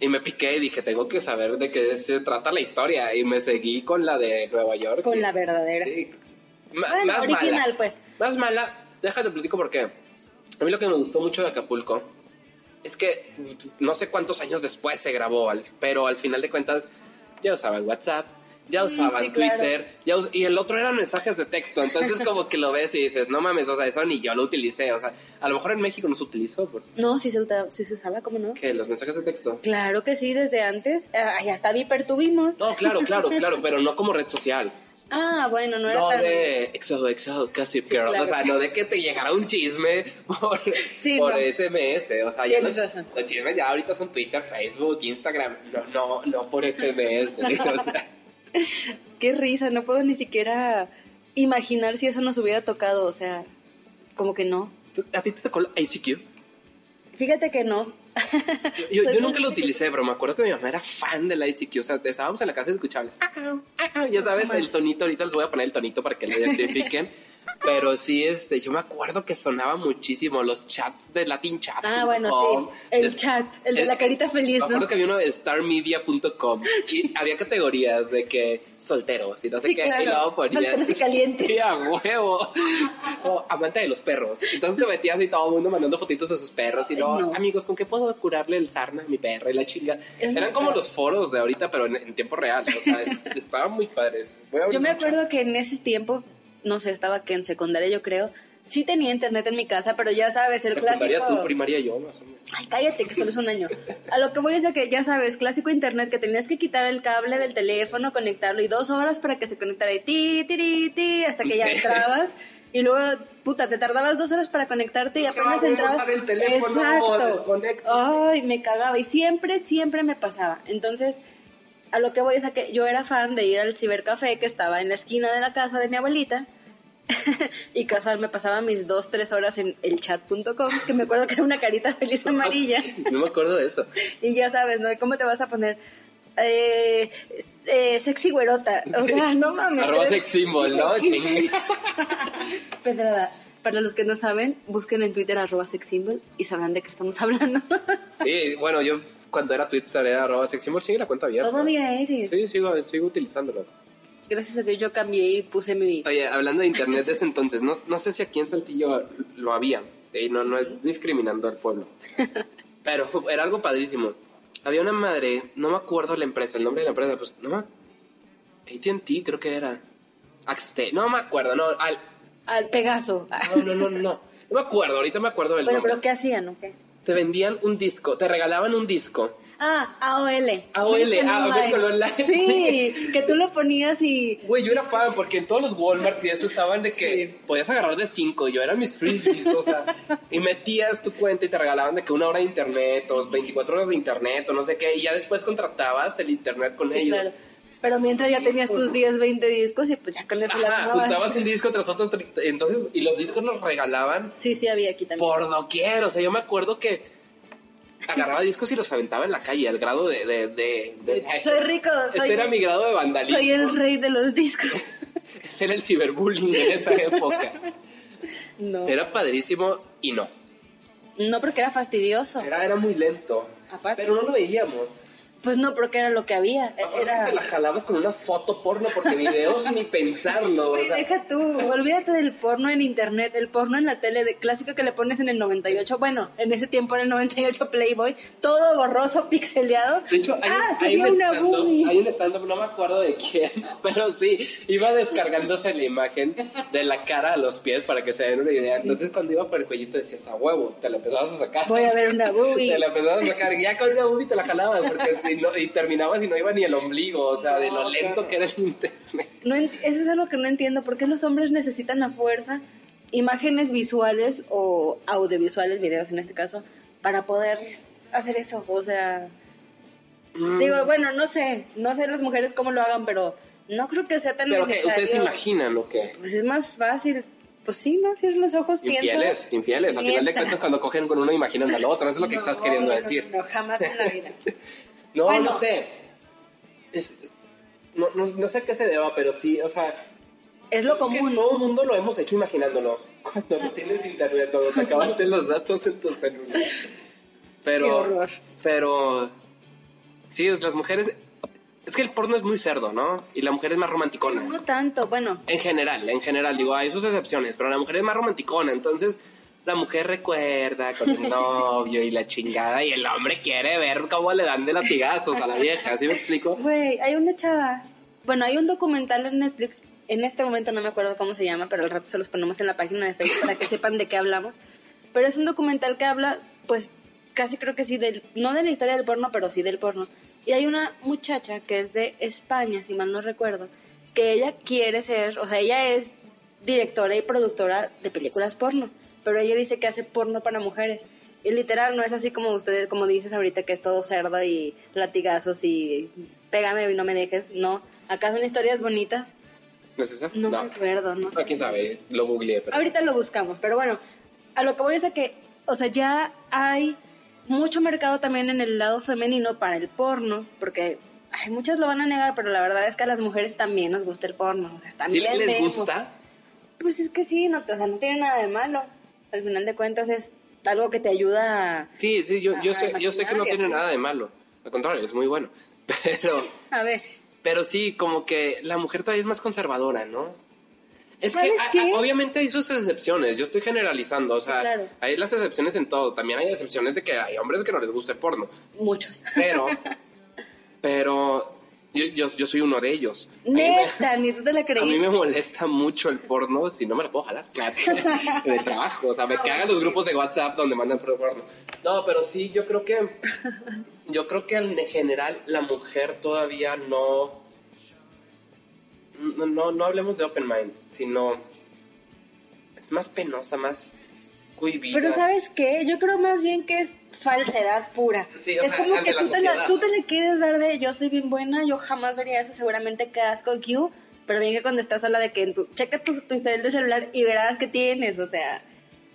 y me piqué y dije, tengo que saber de qué se trata la historia y me seguí con la de Nueva York. Con y- la verdadera. Sí. Bueno, más original, mala. pues. Más mala, déjate platico por qué. A mí lo que me gustó mucho de Acapulco es que no sé cuántos años después se grabó, pero al final de cuentas ya usaban WhatsApp, ya Sí, usaban sí. Twitter, ya y el otro eran mensajes de texto, entonces como que lo ves y dices, no mames, o sea, eso ni yo lo utilicé, o sea, a lo mejor en México no se utilizó, porque No, sí se, sí se usaba, ¿cómo no? los mensajes de texto. Claro que sí, desde antes. Ay, hasta Viper tuvimos. No, claro, claro, claro, pero no como red social. Ah, bueno, no era No tan... de Exo, Exo, Gossip Sí, Girl. claro. O sea, no de que te llegara un chisme por, Sí, por no. SMS. O sea, ya los, razón. los chismes ya ahorita son Twitter, Facebook, Instagram. No, no, no por SMS. o sea, Qué risa, no puedo ni siquiera imaginar si eso nos hubiera tocado, o sea, como que no. ¿tú- ¿A ti te tocó la ICQ? Fíjate que no. Yo, yo nunca lo utilicé, pero me acuerdo que mi mamá era fan de la ICQ. O sea, estábamos en la casa y. Ya sabes, el sonito. Ahorita les voy a poner el tonito para que lo identifiquen. Pero sí, este, yo me acuerdo que sonaba muchísimo los chats de Latin Chat. Ah, bueno, sí. El chat, el de la carita feliz, Me ¿no? acuerdo que había uno de starmedia.com y había categorías de que solteros y no sé Sí, qué. claro. Y luego ponías. Solteros y calientes. Sí, a huevo. O amante de los perros. Entonces te metías y todo el mundo mandando fotitos de sus perros. Y luego, no. amigos, ¿con qué puedo curarle el sarna a mi perro y la chinga? Es Eran como los foros de ahorita, pero en, en tiempo real. O sea, es- estaban muy padres. Yo me acuerdo que en ese tiempo, no sé, estaba que en secundaria yo creo, sí tenía internet en mi casa, pero ya sabes, el Secundaria clásico... tú, primaria yo, más o menos. Ay, cállate, que solo es un año. A lo que voy es a que, ya sabes, clásico internet, que tenías que quitar el cable del teléfono, conectarlo y dos horas para que se conectara y ti, ti, ti, hasta que ya Sí. entrabas. Y luego, puta, te tardabas dos horas para conectarte y apenas entrabas. el teléfono, Exacto. Ay, me cagaba. Y siempre, siempre me pasaba. Entonces, a lo que voy es a que yo era fan de ir al cibercafé que estaba en la esquina de la casa de mi abuelita. y casar me pasaba mis dos, tres horas en el chat.com, que me acuerdo que era una carita feliz amarilla. No me acuerdo de eso. Y ya sabes, ¿no? ¿Cómo te vas a poner? eh, eh, sexy güerota. O sea, no mames. Arroba sex symbol, ¿no? Pedrada. Para los que no saben, busquen en Twitter arroba sex symbol y sabrán de qué estamos hablando. Sí, bueno, yo cuando era Twitter era arroba sex symbol, sigue la cuenta abierta. Todavía eres. Sí, sigo, sigo utilizándolo. Gracias a Dios yo cambié y puse mi... Oye, hablando de internet de ese entonces, no, no sé si aquí en Saltillo lo había, y no, no es discriminando al pueblo, pero fue- era algo padrísimo. Había una madre, no me acuerdo la empresa, el nombre de la empresa, pues, no. AT&T creo que era. Axte, no me acuerdo, no, al, Al Pegaso. no, no, no, no, no me acuerdo, ahorita me acuerdo del Bueno, nombre. pero ¿qué hacían o qué? Te vendían un disco, te regalaban un disco. Ah, AOL. AOL, American ah, Online. Sí, que tú lo ponías y... Güey, yo era fan porque en todos los Walmart y eso estaban de que podías agarrar de 5 yo eran mis frisbees, o sea, y metías tu cuenta y te regalaban de que una hora de internet o 24 horas de internet o no sé qué, y ya después contratabas el internet con Sí, ellos. claro. Pero mientras ya tenías tus 10, 20 discos y pues ya con eso Ajá, juntabas un disco tras otro, tr- entonces, y los discos nos regalaban Sí, sí, había aquí también. por doquier, o sea, yo me acuerdo que agarraba discos y los aventaba en la calle, al grado de... de, de, de- Soy rico, Este soy, era mi grado de vandalismo. soy el rey de los discos. Ese era el ciberbullying en esa época. No. Era padrísimo y no. No, porque era fastidioso. Era, era muy lento. Aparte. Pero no lo veíamos. Pues no, porque era lo que había. Aparte Era... que te la jalabas con una foto porno porque videos ni pensarlo. o sea, deja tú, olvídate del porno en internet, el porno en la tele, de clásico que le pones en el 98, bueno, en ese tiempo en el 98 Playboy, todo borroso, pixeleado. de hecho, hay, ah, hay un stand-up, hay un stand-up, no me acuerdo de quién, pero sí, iba descargándose la imagen de la cara a los pies para que se den una idea. Entonces, cuando iba por el cuellito decías, a huevo, te la empezabas a sacar. Voy a ver una boobie. Te la empezabas a sacar, ya con una boobie te la jalabas, porque si no, y terminabas y no iba ni el ombligo, o sea, de lo lento claro. que era el internet. No eso es algo que no entiendo, ¿por qué los hombres necesitan a fuerza imágenes visuales o audiovisuales, videos en este caso, para poder hacer eso? O sea, Mm. digo, bueno, no sé, no sé las mujeres cómo lo hagan, pero no creo que sea tan Pero necesario. ustedes se imaginan lo que. Pues es más fácil. Pues sí, ¿no? Cierra los ojos, piensa. Infieles, infieles. Al final de cuentas, cuando cogen con uno, imaginan al otro. Eso es lo que No, estás queriendo decir. No, no, jamás en la vida. No, Bueno. no sé. Es- no, no, no sé a qué se deba, pero sí, o sea. Es lo común. Todo el mundo lo hemos hecho imaginándonos. Cuando no tienes internet, cuando te acabaste los datos en tu celular. Pero. Qué horror. Pero. Sí, es- las mujeres. Es que el porno es muy cerdo, ¿no? Y la mujer es más romanticona. No tanto, bueno, En general, en general, digo, hay sus excepciones, pero la mujer es más romanticona, entonces la mujer recuerda con el novio y la chingada, y el hombre quiere ver cómo le dan de latigazos a la vieja, ¿sí me explico? güey, hay una chava. Bueno, hay un documental en Netflix. En este momento no me acuerdo cómo se llama, pero al rato se los ponemos en la página de Facebook para que sepan de qué hablamos. Pero es un documental que habla, pues, casi creo que sí, del, no de la historia del porno, pero sí del porno. Y hay una muchacha que es de España, si mal no recuerdo, que ella quiere ser, o sea, ella es directora y productora de películas porno, pero ella dice que hace porno para mujeres. Y literal, no es así como ustedes, como dices ahorita, que es todo cerdo y latigazos y pégame y no me dejes. No, acá son historias bonitas. ¿No es esa? No, me acuerdo, no sé. Ah, quién sabe, lo googleé, pero... Ahorita lo buscamos, pero bueno, a lo que voy es a que, o sea, ya hay mucho mercado también en el lado femenino para el porno, porque ay, muchas lo van a negar, pero la verdad es que a las mujeres también nos gusta el porno. O sea, ¿Sí también les vemos. gusta? Pues es que sí, no, o sea, no tiene nada de malo. Al final de cuentas es algo que te ayuda a, Sí, sí, yo, yo, sé, yo sé que no tiene nada de malo, al contrario, es muy bueno, pero... a veces. Pero sí, como que la mujer todavía es más conservadora, ¿no? Es que obviamente hay sus excepciones, yo estoy generalizando, o sea, Claro. hay las excepciones en todo, también hay excepciones de que hay hombres que no les gusta el porno, Muchos. pero, pero yo, yo, yo soy uno de ellos. Me- Neta, ni tú te la A mí creíste. me molesta mucho el porno si no me lo puedo jalar en el trabajo. O sea, me cagan los grupos de WhatsApp donde mandan porno. No, pero sí, yo creo que. Yo creo que en general la mujer todavía no. No, no, no hablemos de open mind, sino. Es más penosa, más cohibida. Pero ¿sabes qué? Yo creo más bien que es falsedad pura. Sí, es sea, como que la tú te, la, tú te la quieres dar de yo soy bien buena, yo jamás vería eso, seguramente qué asco you, pero bien que cuando estás sola de que en tu, checa tu, tu historial de celular y verás que tienes, o sea,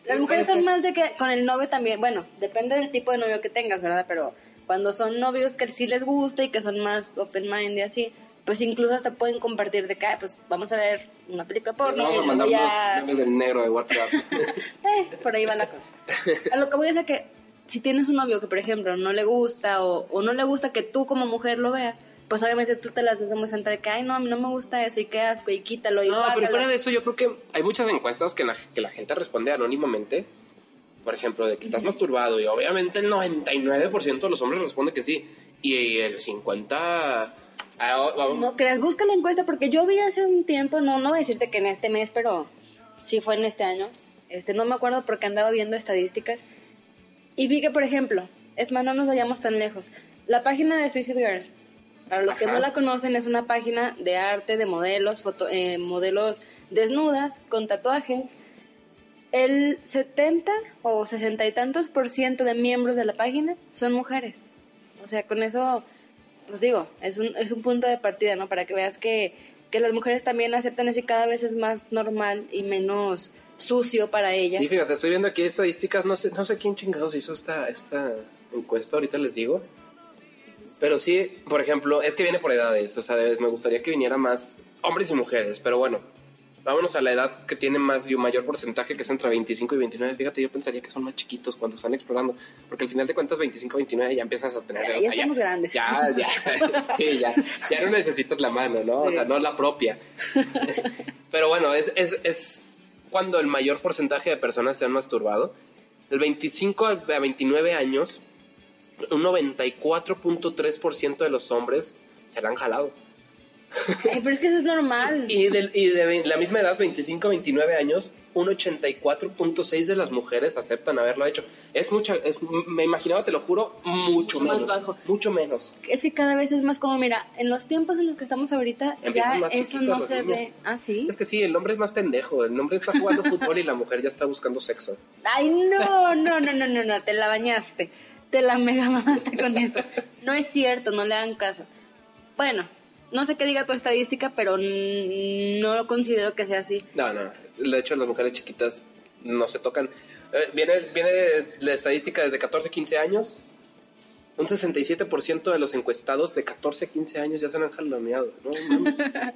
las Sí, mujeres puede son más de que con el novio también, bueno, depende del tipo de novio que tengas, ¿verdad? Pero Cuando son novios que sí les gusta y que son más open mind y así, pues incluso hasta pueden compartir de que, "Ay, pues vamos a ver una película porno. Vamos a mandar unos memes del negro de WhatsApp. Eh, por ahí va la cosa. A lo que voy a decir que si tienes un novio que, por ejemplo, no le gusta o, o no le gusta que tú como mujer lo veas, pues obviamente tú te las das muy santa de que, ay, no, a mí no me gusta eso y qué asco y quítalo y No, pero guácala". fuera de eso, yo creo que hay muchas encuestas que la, que la gente responde anónimamente. Por ejemplo, de que estás masturbado y obviamente el 99% de los hombres responde que sí. Y el 50%... ah, vamos- No creas, busca la encuesta porque yo vi hace un tiempo, no, no voy a decirte que en este mes, pero sí fue en este año. Este, no me acuerdo porque andaba viendo estadísticas y vi que, por ejemplo, es más, no nos vayamos tan lejos. La página de Suicide Girls, para los que no la conocen, es una página de arte, de modelos, foto, eh, modelos desnudas, con tatuajes. El 70 o 60 y tantos por ciento de miembros de la página son mujeres. O sea, con eso, pues digo, es un, es un punto de partida, ¿no? Para que veas que, que las mujeres también aceptan eso y cada vez es más normal y menos sucio para ellas. Sí, fíjate, estoy viendo aquí estadísticas, no sé, no sé quién chingados hizo esta, esta encuesta, ahorita les digo. Pero sí, por ejemplo, es que viene por edades, o sea, me gustaría que viniera más hombres y mujeres, pero bueno, vámonos a la edad que tiene más y un mayor porcentaje, que es entre 25 y 29. Fíjate, yo pensaría que son más chiquitos cuando están explorando, porque al final de cuentas 25 29 ya empiezas a tener... Ya, o sea, ya somos grandes. Ya, ya, sí, ya, ya no necesitas la mano, ¿no? O sea, no la propia. Pero bueno, es, es, es cuando el mayor porcentaje de personas se han masturbado. El 25 a 29 años, un 94.3% de los hombres se la han. Ay, pero es que eso es normal. Y de, y de ve- la misma edad, 25 a 29 años, un 84.6 de las mujeres aceptan haberlo hecho. Es mucha, es, me imaginaba, te lo juro, mucho, Mucho más menos. bajo. Mucho menos. Es que cada vez es más como, mira, en los tiempos en los que estamos ahorita, Empiezan ya eso no se niños. ve. Ah, sí. Es que sí, el hombre es más pendejo. El hombre está jugando fútbol y la mujer ya está buscando sexo. Ay, no, no, no, no, no, no, te la bañaste. Te la mega mamaste con eso. No es cierto, no le hagan caso. Bueno, no sé qué diga tu estadística, pero no considero que sea así. No, no. De hecho, las mujeres chiquitas no se tocan. Eh, viene, viene la estadística desde 14, 15 años. Un 67% de los encuestados de 14 a 15 años ya se han jaloneado. No.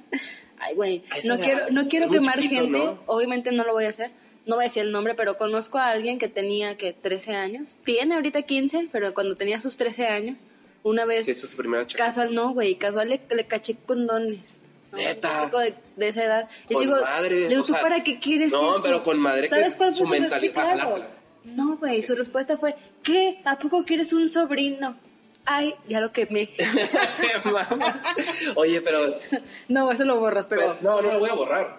Ay, güey, no quiero, no quiero quemar chiquito, gente, ¿no? obviamente no lo voy a hacer, no voy a decir el nombre, pero conozco a alguien que tenía que 13 años, tiene ahorita 15, pero cuando tenía sus 13 años, una vez Sí, es su primera chaca. casual, no, güey, casual le, le caché condones. ¿no? Neta. Un de, de esa edad. Y Con digo, madre, le digo, o ¿tú sea, para qué quieres no, eso? pero con madre que ¿Sabes cuál fue su mentalidad-. No, güey, su respuesta fue, ¿qué? ¿A poco quieres un sobrino? Ay, ya lo quemé. Oye, pero no, eso lo borras, pero... Pero- no, no lo voy a borrar.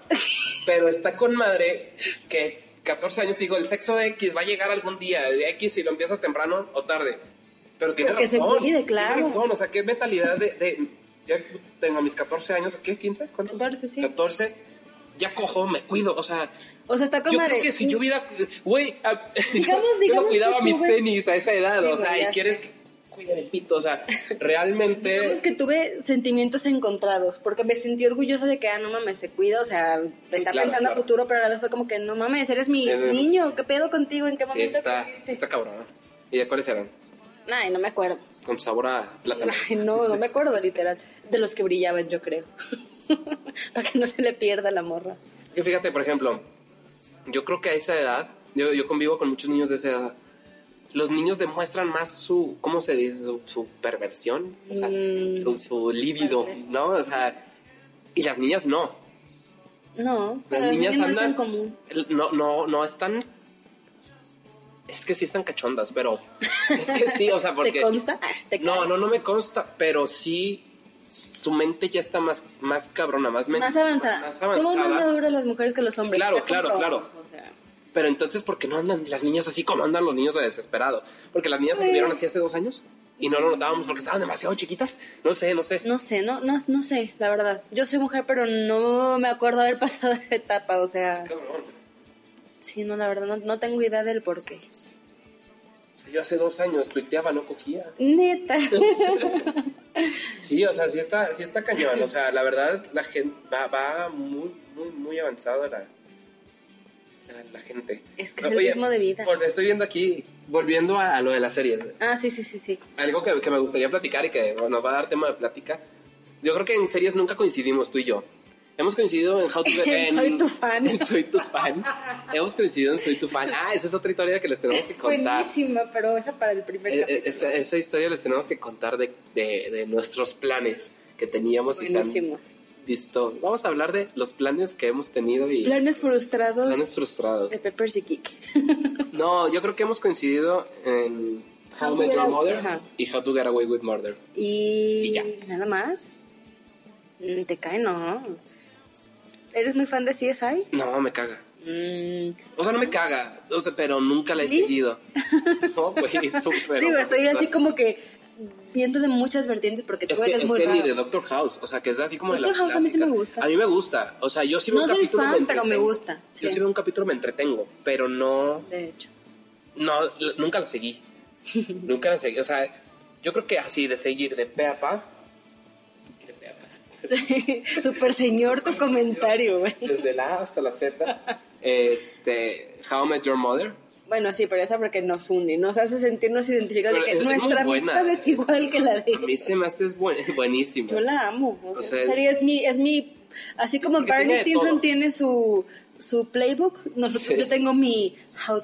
Pero está con madre que 14 años, digo, el sexo X va a llegar algún día, de X si lo empiezas temprano o tarde. Pero tiene Porque se razón. cuide, claro. Tiene razón, o sea, qué mentalidad de, de- ya tengo mis 14 años, ¿qué? ¿15? ¿Cuántos? 14, sí. 14, ya cojo, me cuido, o sea, O sea, está con yo madre. creo que si yo hubiera, güey, a- yo- Digamos- yo, no digamos cuidaba que mis tuve- tenis a esa edad, Sí, o sea, y ya quieres que cuide el pito, o sea, realmente... Digamos que tuve sentimientos encontrados, porque me sentí orgullosa de que, ah, no mames, se cuida, o sea, te está claro, pensando a claro. futuro, pero a la vez fue como que, no mames, eres mi Sí, sí. niño, ¿qué pedo contigo? ¿En qué Sí, momento está, creciste? está cabrón. ¿Y de cuáles eran? Ay, no me acuerdo. Con sabor a plátano. Ay, no, no me acuerdo, literal. De los que brillaban, yo creo. Para que no se le pierda la morra. Que fíjate, por ejemplo, yo creo que a esa edad, yo, yo convivo con muchos niños de esa edad, los niños demuestran más su, ¿cómo se dice? Su, su perversión, o sea, Mm. su, su líbido. ¿no? O sea, y las niñas no. No, Las niñas mí no es tan andan, común. no, no, no están, es que sí están cachondas, pero es que sí, o sea, porque... ¿Te consta? ¿te No, no, no me consta, pero sí su mente ya está más, más cabrona, más, Más avanzada. más Somos más avanzada. maduras las mujeres que los hombres. Claro, claro, claro. o sea, Pero entonces, ¿por qué no andan las niñas así como andan los niños de desesperado? Porque las niñas se Pues- tuvieron así hace dos años y no lo notábamos porque estaban demasiado chiquitas. No sé, no sé. No sé, no, no, no sé, la verdad. Yo soy mujer, pero no me acuerdo haber pasado esa etapa, o sea, Cabrón. Sí, no, la verdad, no, no tengo idea del por qué. Yo hace dos años tuiteaba, no cogía. Neta. Sí, o sea, sí está, sí está cañón. O sea, la verdad, la gente va, va muy, muy, muy avanzada la, la, la gente. Es que es el ritmo de vida. por- estoy viendo aquí volviendo a, a lo de las series, Ah, sí, sí, sí, sí. algo que, que me gustaría platicar y que bueno, nos va a dar tema de plática. Yo creo que en series nunca coincidimos tú y yo. Hemos coincidido en How to en, Soy tu fan. en Soy tu fan. Hemos coincidido en Soy tu fan. Ah, esa es otra historia que les tenemos que contar. Buenísima, pero esa para el primer Eh, eh, capítulo. esa, esa historia les tenemos que contar de, de, de nuestros planes que teníamos y se han Buenísimos. visto. Vamos a hablar de los planes que hemos tenido y Planes frustrados planes frustrados. de Peppers y Geek. No, yo creo que hemos coincidido en How Met Your Mother ajá. y How to Get Away with Murder. Y, Y ya. nada más. Te cae, no. ¿Eres muy fan de CSI? No, me caga. Mm, O sea, no me caga, o sea, pero nunca la he ¿Sí? seguido. No, súper. Digo, estoy así como que viendo de muchas vertientes porque tú Es que, eres es muy que ni de Doctor House, o sea, que es así como de Doctor las House a mí sí me clásicas. gusta. A mí me gusta, o sea, yo sí veo No un soy capítulo fan, me pero me gusta, Yo sí. sí veo un capítulo me entretengo, pero no, De hecho. no, nunca la seguí. nunca la seguí, o sea, yo creo que así de seguir de de pe a pa. Super señor tu comentario, güey. Desde la A hasta la Z, este, How I Met Your Mother. Bueno, sí, pero esa porque nos une, nos hace sentirnos identificados de que es- nuestra buena. amistad es igual que la de A mí se me hace es buen- buenísima. Yo la amo. O O sea, es mi, es mi, así como Barney Stinson tiene su, su playbook, nosotros, Sí. yo tengo mi, how,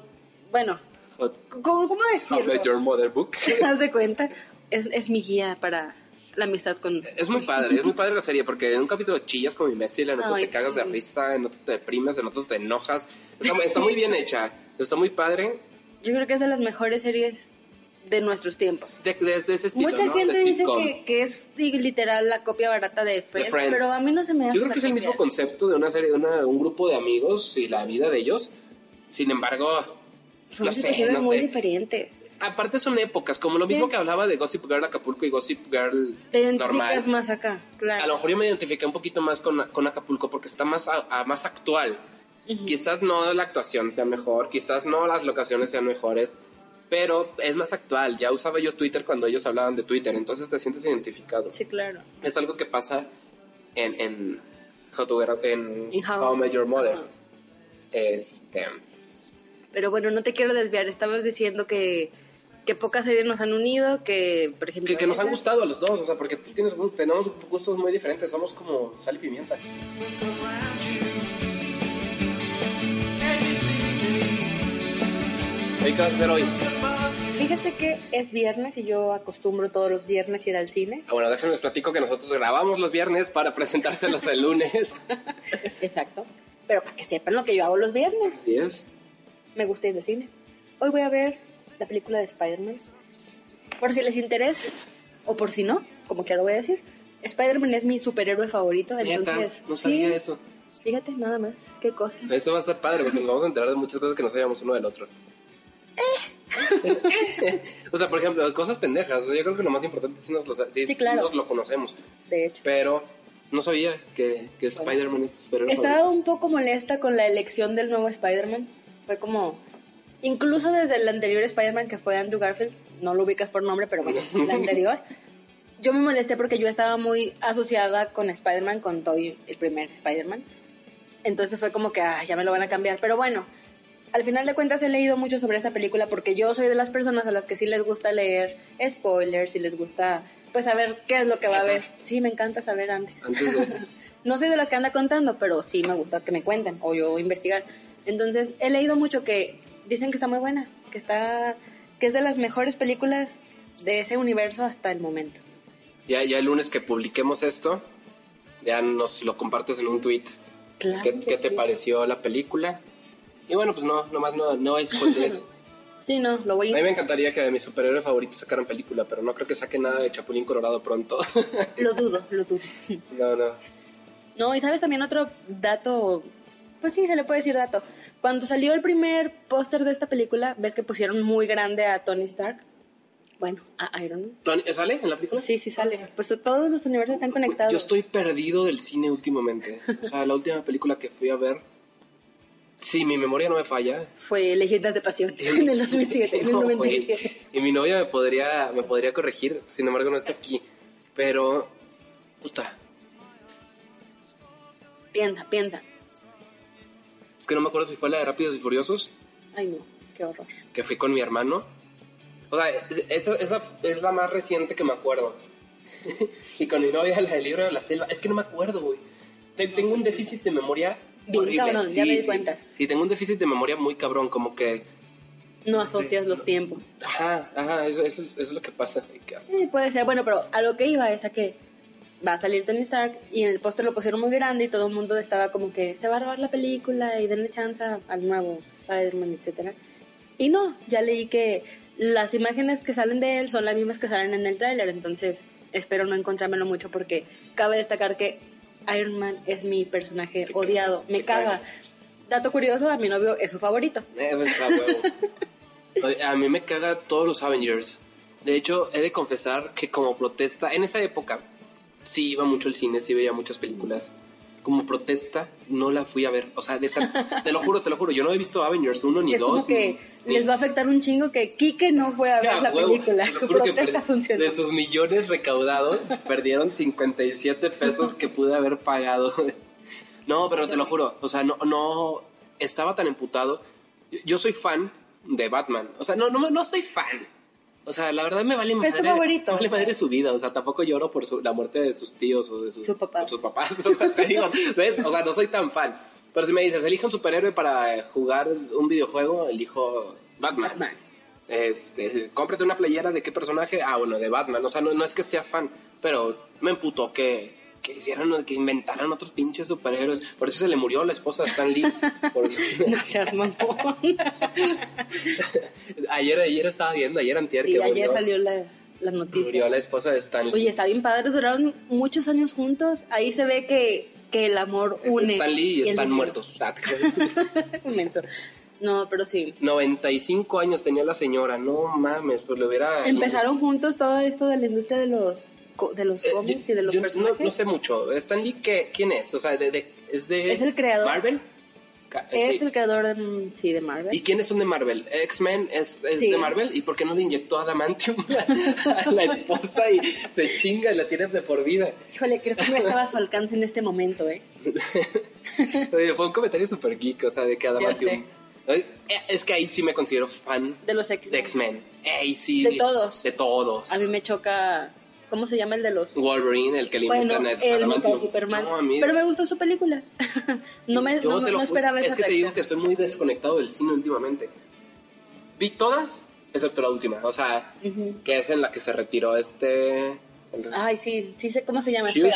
bueno, How ¿cómo, cómo How decirlo? Met Your Mother book. ¿Te das de cuenta? Es, es mi guía para la amistad con... Es muy padre, es muy padre la serie porque en un capítulo chillas como imbécil, en otro Ay, te cagas sí. de risa, en otro te deprimes, en otro te enojas. Está, está muy bien hecha, está muy padre Yo creo que es de las mejores series de nuestros tiempos. de, de- de ese estilo. Mucha ¿no? gente dice que, que es literal la copia barata de Friends, Friends. pero a mí no se me hace Yo creo que es el mismo concepto de una serie, de una- un grupo de amigos y la vida de ellos. Sin embargo, Son no sé, situaciones no muy sé. diferentes. Aparte son épocas, como lo mismo Sí. que hablaba de Gossip Girl Acapulco y Gossip Girl Te identificas normal. más acá, claro. A lo mejor yo me identifiqué un poquito más con, con Acapulco porque está más, a- a- más actual. Quizás no la actuación sea mejor, quizás no las locaciones sean mejores, pero es más actual. Ya usaba yo Twitter cuando ellos hablaban de Twitter, entonces te sientes identificado. Sí, claro. Es algo que pasa en, en, How, to en How- How Met Your Mother. Este, Pero bueno, no te quiero desviar. Estabas diciendo que, que pocas series nos han unido, que, por ejemplo... que, que nos han gustado a los dos, o sea, porque tú tienes, tenemos gustos muy diferentes, somos como sal y pimienta. around you. And you see me ¿Hoy qué vas a hacer hoy? Fíjate que es viernes y yo acostumbro todos los viernes ir al cine. Ah, bueno, déjenme les platico que nosotros grabamos los viernes para presentárselos el lunes. Exacto. Pero para que sepan lo que yo hago los viernes. Así es. Me gusta ir al cine. Hoy voy a ver la película de Spider-Man. Por si les interesa, o por si no, como que lo voy a decir. Spider-Man es mi superhéroe favorito, entonces... no sabía sí, eso. Fíjate, nada más. Qué cosa. Esto va a estar padre porque nos vamos a enterar de muchas cosas que no sabíamos uno del otro. o sea, por ejemplo, cosas pendejas. Yo creo que lo más importante sí nos lo, sí, Sí, claro. nos lo conocemos. De hecho. Pero no sabía que, que Spider-Man es tu superhéroe Estaba favorito. un poco molesta con la elección del nuevo Spider-Man. Fue como... Incluso desde el anterior Spider-Man que fue Andrew Garfield, no lo ubicas por nombre, pero bueno, el anterior, yo me molesté porque yo estaba muy asociada con Spider-Man, con Toy, el primer Spider-Man. Entonces fue como que, ah, ya me lo van a cambiar. Pero bueno, al final de cuentas he leído mucho sobre esta película porque yo soy de las personas a las que sí les gusta leer spoilers y les gusta, pues, saber qué es lo que va a haber. Sí, me encanta saber antes. No soy de las que anda contando, pero sí me gusta que me cuenten o yo investigar. Entonces, he leído mucho que dicen que está muy buena, que está que es de las mejores películas de ese universo hasta el momento. Ya, ya el lunes que publiquemos esto, ya nos lo compartes en un tweet. Claro. ¿Qué, qué te sí. pareció la película? Y bueno, pues no, nomás no, no spoilers. Sí, no, lo voy A mí me encantaría que de mi superhéroe favorito sacaran película, pero no creo que saquen nada de Chapulín Colorado pronto. lo dudo, lo dudo. no, no. No, y sabes también otro dato, pues sí, se le puede decir dato. Cuando salió el primer póster de esta película, ves que pusieron muy grande a Tony Stark. Bueno, a Iron Man. Tony- ¿Sale en la película? Sí, sí sale. Pues todos los universos están conectados. Yo estoy perdido del cine últimamente. O sea, la última película que fui a ver, si mi memoria no me falla, Fue Leyendas de Pasión en el 2007, en el No, güey. 97. Y mi novia me podría, me podría corregir, sin embargo no está aquí. Pero, puta, Piensa, piensa. Es que no me acuerdo si fue la de Rápidos y Furiosos, Ay, no, qué horror. que fui con mi hermano. O sea, es- esa, esa es la más reciente que me acuerdo. y con mi novia, la del libro de la selva. Es que no me acuerdo, güey. Te- Tengo un déficit de memoria Bien horrible. cabrón, ya me di sí. cuenta. Sí, tengo un déficit de memoria muy cabrón, como que... No asocias los tiempos. Ajá, ajá, eso, eso- eso es lo que pasa. Sí, puede ser. Bueno, pero a lo que iba es a que va a salir Tony Stark y en el póster lo pusieron muy grande y todo el mundo estaba como que se va a robar la película y denle chance al nuevo Spider-Man, etcétera. Y no, ya leí que las imágenes que salen de él son las mismas que salen en el tráiler, entonces espero no encontrármelo mucho porque cabe destacar que Iron Man es mi personaje Te odiado, cagas, me caga. Dato curioso, a mi novio es su favorito. Eh, pues, A mí me caga todos los Avengers. De hecho, he de confesar que como protesta, en esa época, sí iba mucho al cine, sí veía muchas películas. Como protesta, no la fui a ver. O sea, de tan- te lo juro, te lo juro, yo no he visto Avengers 1 ni Y es 2. como que ni- les va a afectar un chingo que Kike no fue a ver Ah, la huevo, película. Su protesta funcionó. De sus millones recaudados, perdieron 57 pesos que pude haber pagado. No, pero te lo juro, o sea, no, no estaba tan emputado. Yo, yo soy fan de Batman, o sea, no, no, no soy fan. O sea, la verdad me vale Es tu madre, favorito, me vale madre su vida, o sea, tampoco lloro por su- la muerte de sus tíos o de sus, Sus papás. sus papás. O sea, te digo, ¿ves? O sea, no soy tan fan. Pero si me dices, elige un superhéroe para jugar un videojuego, elijo Batman. Batman. Este, cómprate una playera de qué personaje. Ah, bueno, de Batman. O sea, no, no es que sea fan, pero me emputó que, que hicieran, que inventaran otros pinches superhéroes. Por eso se le murió la esposa de Stan Lee. Por- No seas mamón. ayer, ayer estaba viendo, ayer antier Sí, que ayer murió, salió la, la noticia. murió la esposa de Stan Lee. Oye, está bien padre, duraron muchos años juntos. Ahí se ve que, que el amor Es une. Stan Lee y están muertos. No, pero sí. 95 años tenía la señora, no mames, pues le hubiera... Empezaron juntos todo esto de la industria de los co- de los Eh, cómics y de los yo personajes. No, no sé mucho. Stan Lee, ¿qué, ¿quién es? O sea, de, de- es de... Es el creador. ¿Marvel? Es sí. el creador de, mm, sí, de Marvel. ¿Y quiénes son de Marvel? X-Men es, es Sí. de Marvel. ¿Y por qué no le inyectó adamantium a la esposa y se chinga y la tienes de por vida? Híjole, creo que no estaba a su alcance en este momento, ¿eh? Oye, fue un comentario super geek, o sea, de que adamantium. Eh, Es que ahí sí me considero fan De los de X-Men. Ahí sí. De todos. De todos. A mí me choca. ¿Cómo se llama el de los.? Wolverine, el que le Bueno, inventan el adamantium. de Superman. No, a mí- Pero me gustó su película. no me Yo no, te lo no esperaba esa Es que te digo que estoy muy desconectado del cine últimamente. Vi todas, excepto la última. O sea, Ujú. que es en la que se retiró este. Ay, sí, sí sé cómo se llama. Hugh.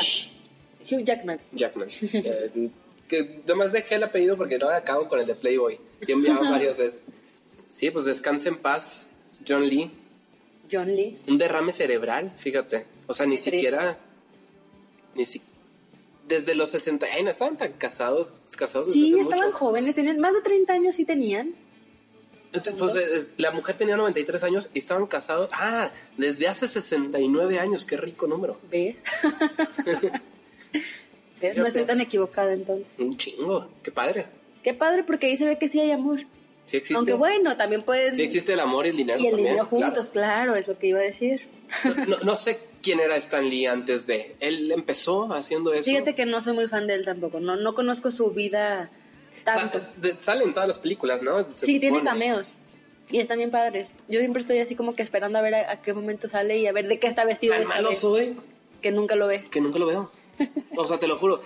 Hugh Jackman. Jackman. Eh, que además dejé el apellido porque no acabo con el de Playboy. Sí enviaba varias veces. Sí, pues descanse en paz, John Lee. John Lee. Un derrame cerebral, fíjate. O sea, ni siquiera. Ni si, desde los 60. Ay, no estaban tan casados. casados Sí, estaban mucho. jóvenes, tenían más de 30 años, sí tenían. Entonces, pues, eh, la mujer tenía 93 años y estaban casados. Ah, desde hace 69 años. Qué rico número. ¿Ves? ¿Ves? No estoy tan equivocada entonces. Un chingo. Qué padre. Qué padre porque ahí se ve que sí hay amor. Sí existe. Aunque bueno, también pueden... Sí existe el amor y el dinero y el también, dinero juntos, claro. es lo que iba a decir. No, no- no sé quién era Stan Lee antes de. Él empezó haciendo eso. Fíjate que no soy muy fan de él tampoco, no, no conozco su vida tanto. Sa- de- Sale en todas las películas, ¿no? Se Sí, tiene cameos. Y están bien padres. Yo siempre estoy así como que esperando a ver a, a qué momento sale y a ver de qué está vestido Tan esta malo vez, soy que nunca lo ves. que nunca lo veo. O sea, te lo juro.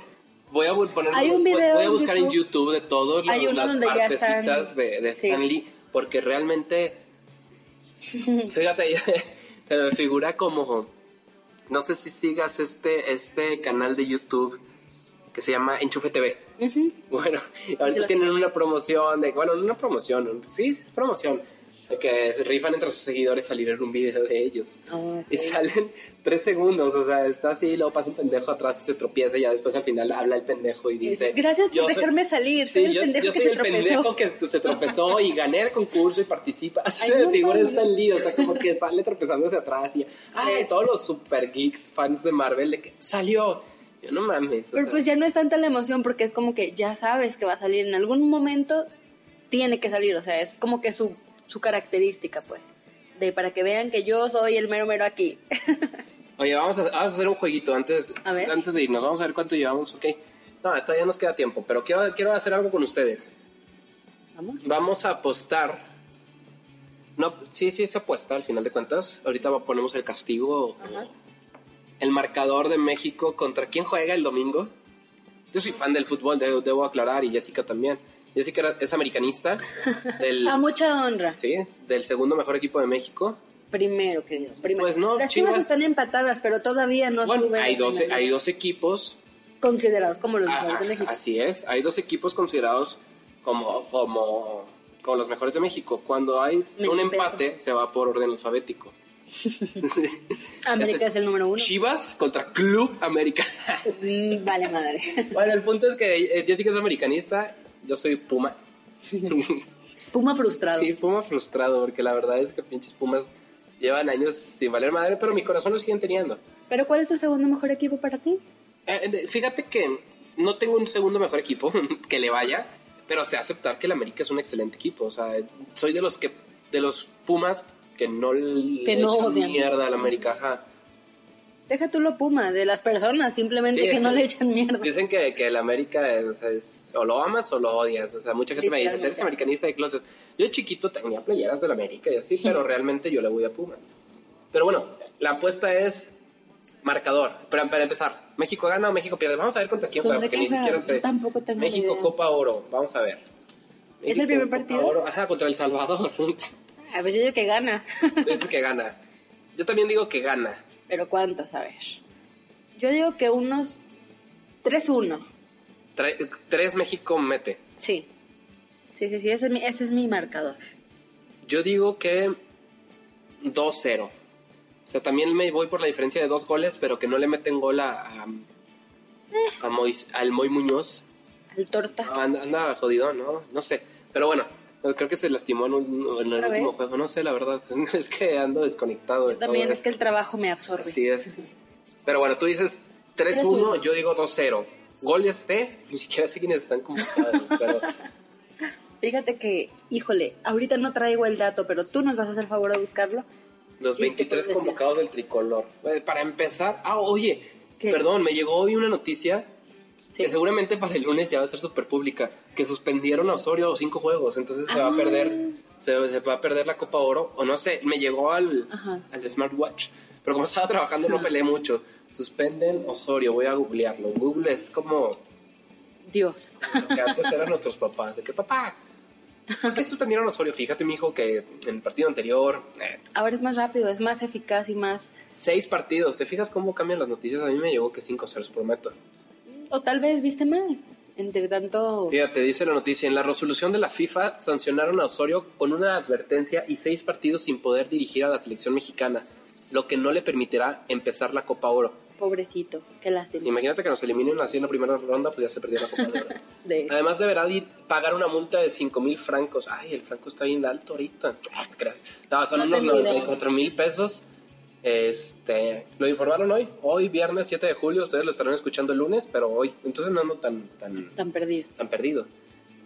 Voy a poner, Hay un voy- video voy a en buscar en YouTube. YouTube de todas las partecitas están- de, de sí. Stan Lee, porque realmente, fíjate, se me figura como, no sé si sigas este, este canal de YouTube que se llama Enchufe TV. Bueno, sí ahorita tienen una promoción de, bueno, no una promoción, sí, promoción, que rifan entre sus seguidores salir en un video de ellos. Ah, ok. Y salen tres segundos, o sea, está así, luego pasa un pendejo atrás y se tropieza y ya después al final habla el pendejo y dice... Gracias por "Yo soy- dejarme salir. Sí, soy el yo, pendejo yo soy que el se tropezó". pendejo que se tropezó y gané el concurso y participa. Así se figura mames. Stan Lee, o sea, como que sale tropezándose atrás y... Ay, Sí. todos los super geeks fans de Marvel de que salió. Yo no mames. Pero sea, pues ya no es tanta la emoción porque es como que ya sabes que va a salir en algún momento, tiene que salir, o sea, es como que su, su característica, pues, de para que vean que yo soy el mero mero aquí. Oye, vamos a, vamos a hacer un jueguito antes, antes de irnos. Vamos a ver cuánto llevamos, ¿ok? No, todavía nos queda tiempo, pero quiero, quiero hacer algo con ustedes. Vamos. Vamos a apostar No, sí, sí, se apuesta al final de cuentas. Ahorita ponemos el castigo. Ajá. El marcador de México contra quién juega el domingo. Yo soy fan del fútbol, de- debo aclarar, y Jessica también. Jessica es americanista del, A mucha honra. sí, del segundo mejor equipo de México. Primero, querido. Primero. Pues no, Las chivas están empatadas, pero todavía no Bueno, suben hay hay dos equipos considerados como los mejores de México. Así es, hay dos equipos considerados como, como, como los mejores de México. Cuando hay Me un empate, se va por orden alfabético. América es el número uno. Chivas contra Club América. Mm, vale madre. bueno, el punto es que eh, Jessica es americanista, yo soy Puma. Puma frustrado. sí, Puma frustrado, porque la verdad es que pinches Pumas llevan años sin valer madre, pero mi corazón lo siguen teniendo. Pero ¿cuál es tu segundo mejor equipo para ti? Eh, fíjate que no tengo un segundo mejor equipo que le vaya, pero sé aceptar que el América es un excelente equipo. O sea, soy de los que de los Pumas que no le no echan mierda al América. Ajá. Deja tú lo Puma, de las personas, simplemente Sí. que no le echan mierda. Dicen que, que el América es, o sea, es- o lo amas o lo odias. O sea, mucha gente me dice, eres americanista de closet. Yo chiquito tenía playeras del América y así, pero realmente yo le voy a Pumas. Pero bueno, la apuesta es marcador. Pero para empezar, ¿México gana o México pierde? Vamos a ver contra quién juega, ¿Contra porque ni siquiera sé. Yo tampoco tengo México idea. Copa Oro, vamos a ver. ¿Es el primer Copa partido? Oro, Ajá, contra El Salvador. A ver, yo digo que gana. Dice que gana. Yo también digo que gana. Pero ¿cuántos? A ver. Yo digo que unos 3-1. Tre- tres México mete. Sí. Sí, sí, sí, ese es mi, ese es mi marcador. Yo digo que 2-0. O sea, también me voy por la diferencia de dos goles, pero que no le meten gol a, a, a Mois- al Moy Muñoz. El tortas. Ah, Anda, anda jodido, ¿no? No sé. Pero bueno, creo que se lastimó en, un- en el ¿Otra último vez? juego. No sé, la verdad. Es que ando desconectado. de Yo también todo es que el trabajo me absorbe. Así es. Pero bueno, tú dices 3-1, 3-1. yo digo 2-0. Goles de, ni siquiera sé quiénes están convocados, pero Fíjate que, híjole, ahorita no traigo el dato, pero tú nos vas a hacer favor de buscarlo. los ¿Y qué 23 puedes decir? convocados del tricolor. Eh, Para empezar, ah, oye, ¿Qué? perdón, me llegó hoy una noticia Sí. que seguramente para el lunes ya va a ser súper pública, que suspendieron a Osorio cinco juegos, entonces se va a Ah. perder, se, se va a perder la Copa Oro, o no sé, me llegó al, Ajá. al smartwatch, pero como estaba trabajando no peleé mucho. Suspenden Osorio, voy a googlearlo. Google es como Dios. lo que antes eran nuestros papás, de que papá, ¿por qué suspendieron a Osorio? Fíjate, mi hijo, que en el partido anterior, eh, Ahora es más rápido, es más eficaz y más... seis partidos, ¿te fijas cómo cambian las noticias? A mí me llegó que cinco, se los prometo. O tal vez viste mal. Entre tanto... Fíjate, dice la noticia, en la resolución de la FIFA sancionaron a Osorio con una advertencia y seis partidos sin poder dirigir a la selección mexicana, lo que no le permitirá empezar la Copa Oro. Pobrecito, qué lástima. Imagínate que nos eliminen así en la primera ronda, pues ya se perdió la Copa Oro. De... Además deberá ir- pagar una multa de 5 mil francos. Ay, el franco está bien alto ahorita. Ah. No, son No unos tengo idea. 94 mil pesos. Este, lo informaron hoy, hoy viernes 7 de julio, ustedes lo estarán escuchando el lunes, pero hoy, entonces no ando tan, tan, Tan perdido. tan perdido.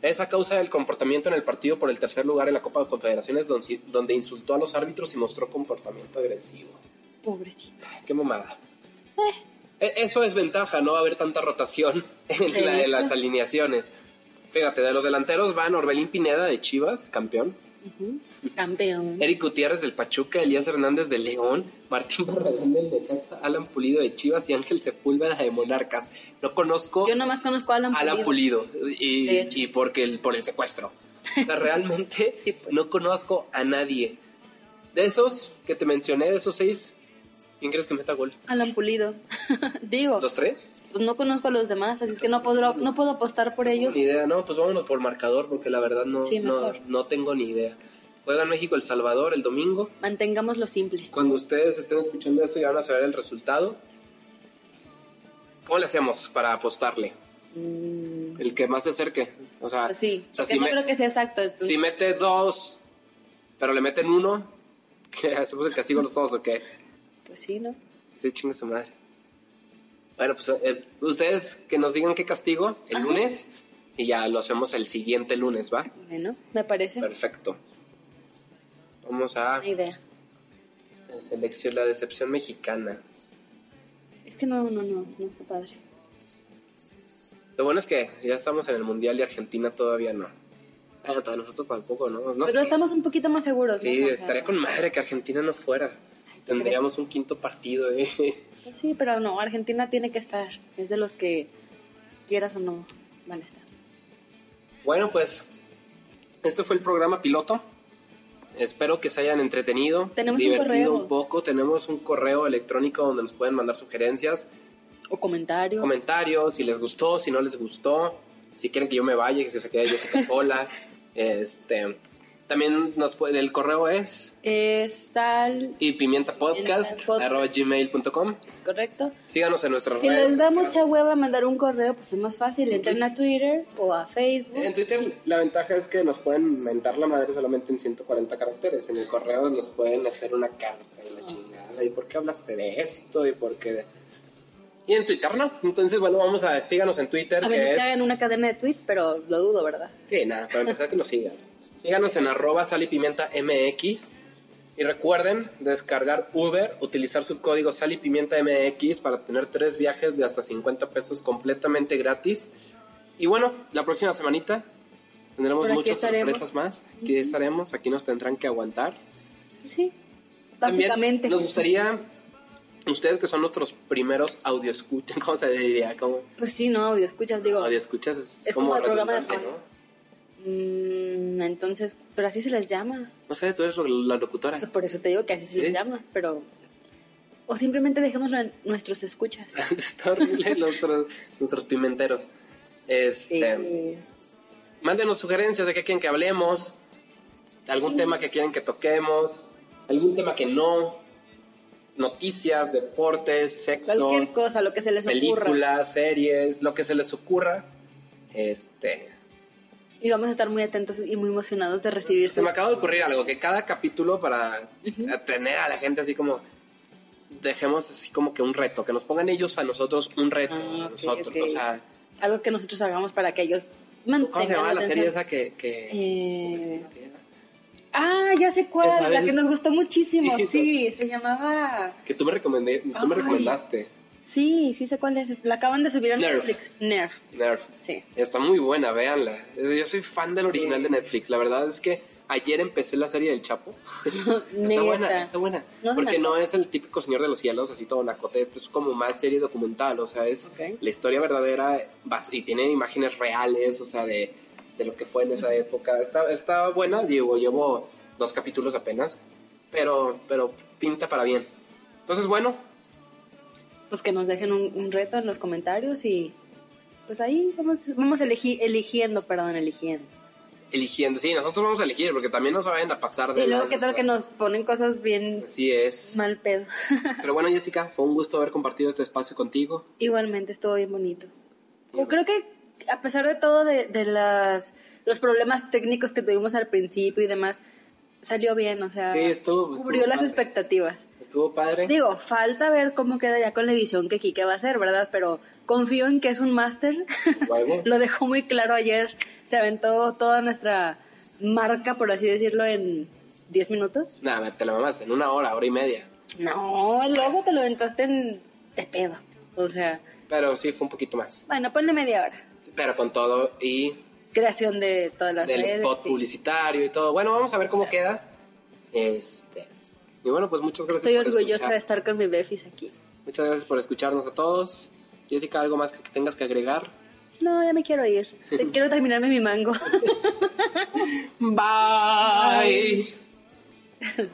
Es a causa del comportamiento en el partido por el tercer lugar en la Copa de Confederaciones, donde, donde insultó a los árbitros y mostró comportamiento agresivo. Pobrecito. Qué mamada. E- Eso es ventaja, no va a haber tanta rotación en, la- en las alineaciones. Fíjate, de los delanteros van Orbelín Pineda de Chivas, campeón. Campeón. Eric Gutiérrez del Pachuca, Elías Hernández de León, Martín Barragán del Necaxa, Alan Pulido de Chivas y Ángel Sepúlveda de Monarcas. No conozco Yo nomás conozco a Alan Alan Pulido. Pulido y, porque el, por el secuestro. O sea, realmente Sí, pues. no conozco a nadie. De esos que te mencioné, de esos seis, ¿quién crees que meta gol? Alan Pulido. Digo, ¿Los tres? pues no conozco a los demás, así es que no puedo, no puedo apostar por ellos. Ni idea, no, pues vámonos por marcador porque la verdad no, Sí, no, tengo ni idea. Juega México El Salvador el domingo. Mantengámoslo simple. Cuando ustedes estén escuchando esto ya van a saber el resultado. ¿Cómo le hacemos para apostarle? Mm, El que más se acerque. O sea, pues sí, o sea, si, no me- creo que sea exacto. entonces- si mete dos, pero le meten uno, ¿qué hacemos el castigo los todos o qué? Pues sí, ¿no? Sí, chingue su madre. Bueno, pues eh, ustedes que nos digan qué castigo el Ajá. lunes y ya lo hacemos el siguiente lunes, ¿va? Bueno, me parece. Perfecto. Vamos a Buena idea. selección la decepción mexicana. Es que no, no, no, no está padre. Lo bueno es que ya estamos en el mundial y Argentina todavía no. Nosotros tampoco, ¿no? no Pero sé. estamos un poquito más seguros, Sí, ¿no? O sea, estaría con madre que Argentina no fuera. Tendríamos un quinto partido, ¿eh? pues sí, pero no, Argentina tiene que estar. Es de los que quieras o no van a estar. Bueno, pues este fue el programa piloto. Espero que se hayan entretenido, Tenemos un divertido correo. un poco. Tenemos un correo electrónico donde nos pueden mandar sugerencias, O comentarios. comentarios, si les gustó, si no les gustó, si quieren que yo me vaya, que se quede Jessica sola. Este, también nos puede, el correo es Es sal, y pimienta podcast arroba gmail.com. ¿es correcto? Síganos en nuestras Si redes. les da sociales. mucha hueva mandar un correo, pues es más fácil. Entren a Twitter o a Facebook. En Twitter la ventaja es que nos pueden mentar la madre solamente en 140 caracteres. En el correo nos pueden hacer una carta y la chingada. ¿Y por qué hablaste de esto? ¿Y por qué? de- Y en Twitter no. Entonces, bueno, vamos a... Síganos en Twitter. A que menos es- que hagan una cadena de tweets, pero lo dudo, ¿verdad? Sí, nada, para empezar que nos sigan. Síganos en arroba sal y pimienta MX. Y recuerden descargar Uber, utilizar su código sal y pimienta MX para tener tres viajes de hasta 50 pesos completamente gratis. Y bueno, la próxima semanita tendremos muchas estaremos. sorpresas más. Aquí estaremos, aquí nos tendrán que aguantar. Sí, También básicamente. nos gustaría, ustedes que son nuestros primeros audio escuchas, ¿cómo se diría? ¿Cómo? Pues sí, no, audio escuchas, digo. Audio escuchas es, Es como el programa de. ¿no? Mm, entonces, pero así se les llama. No sé, tú eres lo- la locutora. Sea, por eso te digo que así se les llama, pero... O simplemente dejémoslo en nuestros escuchas. Está horrible nuestros, nuestros pimenteros. Este, Eh, Mándenos sugerencias de qué quieren que hablemos, algún tema que quieren que toquemos, algún tema que no, noticias, deportes, sexo, cualquier cosa, lo que se les ocurra. películas, series, lo que se les ocurra. Este, Y vamos a estar muy atentos y muy emocionados de recibir se me acaba de ocurrir algo, que cada capítulo para Ujú. tener a la gente así como dejemos así como que un reto, que nos pongan ellos a nosotros un reto, Ah, a nosotros, o sea, Algo que nosotros hagamos para que ellos ¿cómo se mantengan llama la serie esa que, que... Eh, Ah, ya sé cuál, la que nos gustó muchísimo, Sí, se llamaba... Que tú me, recomendé, tú me recomendaste. Sí, sí sé cuál es, la acaban de subir a Nerf. Netflix. Nerf, Nerf. sí. Está muy buena, véanla. Yo soy fan del original Sí. de Netflix. La verdad es que ayer empecé la serie del Chapo. Está buena, está buena. No Porque no es el típico Señor de los Cielos, así todo nacote. Esto es como más serie documental. O sea, es la historia verdadera y tiene imágenes reales, o sea, de, de lo que fue en esa época. Está, está buena, llevo, llevo dos capítulos apenas, pero, pero pinta para bien. Entonces, bueno, Pues que nos dejen un, un reto en los comentarios y pues ahí vamos, vamos elegi- eligiendo, perdón, eligiendo. eligiendo. Sí, nosotros vamos a elegir, porque también no se vayan a pasar de Y luego qué tal que nos ponen cosas bien Así es. mal pedo. Pero bueno, Jessica, fue un gusto haber compartido este espacio contigo. Igualmente estuvo bien bonito. Yo creo que a pesar de todo de, de las los problemas técnicos que tuvimos al principio y demás, salió bien, o sea, Sí, estuvo- estuvo cubrió las expectativas. Estuvo padre. Digo, falta ver cómo queda ya con la edición que Kike va a hacer, ¿verdad? Pero confío en que es un máster. Lo dejó muy claro ayer. Se aventó toda nuestra marca, por así decirlo, en 10 minutos. Nada, te la mamaste en una hora, hora y media. No, luego te lo aventaste en de pedo. O sea, Pero sí, fue un poquito más. bueno, ponle media hora. Pero con todo y Creación de todas las del redes. spot sí. publicitario y todo. Bueno, vamos a ver cómo queda. Este. Y bueno, pues muchas gracias Estoy por orgullosa escuchar. de estar con mi Befis aquí. Muchas gracias por escucharnos a todos. Jessica, ¿algo más que tengas que agregar? No, ya me quiero ir. Quiero terminarme mi mango. Bye.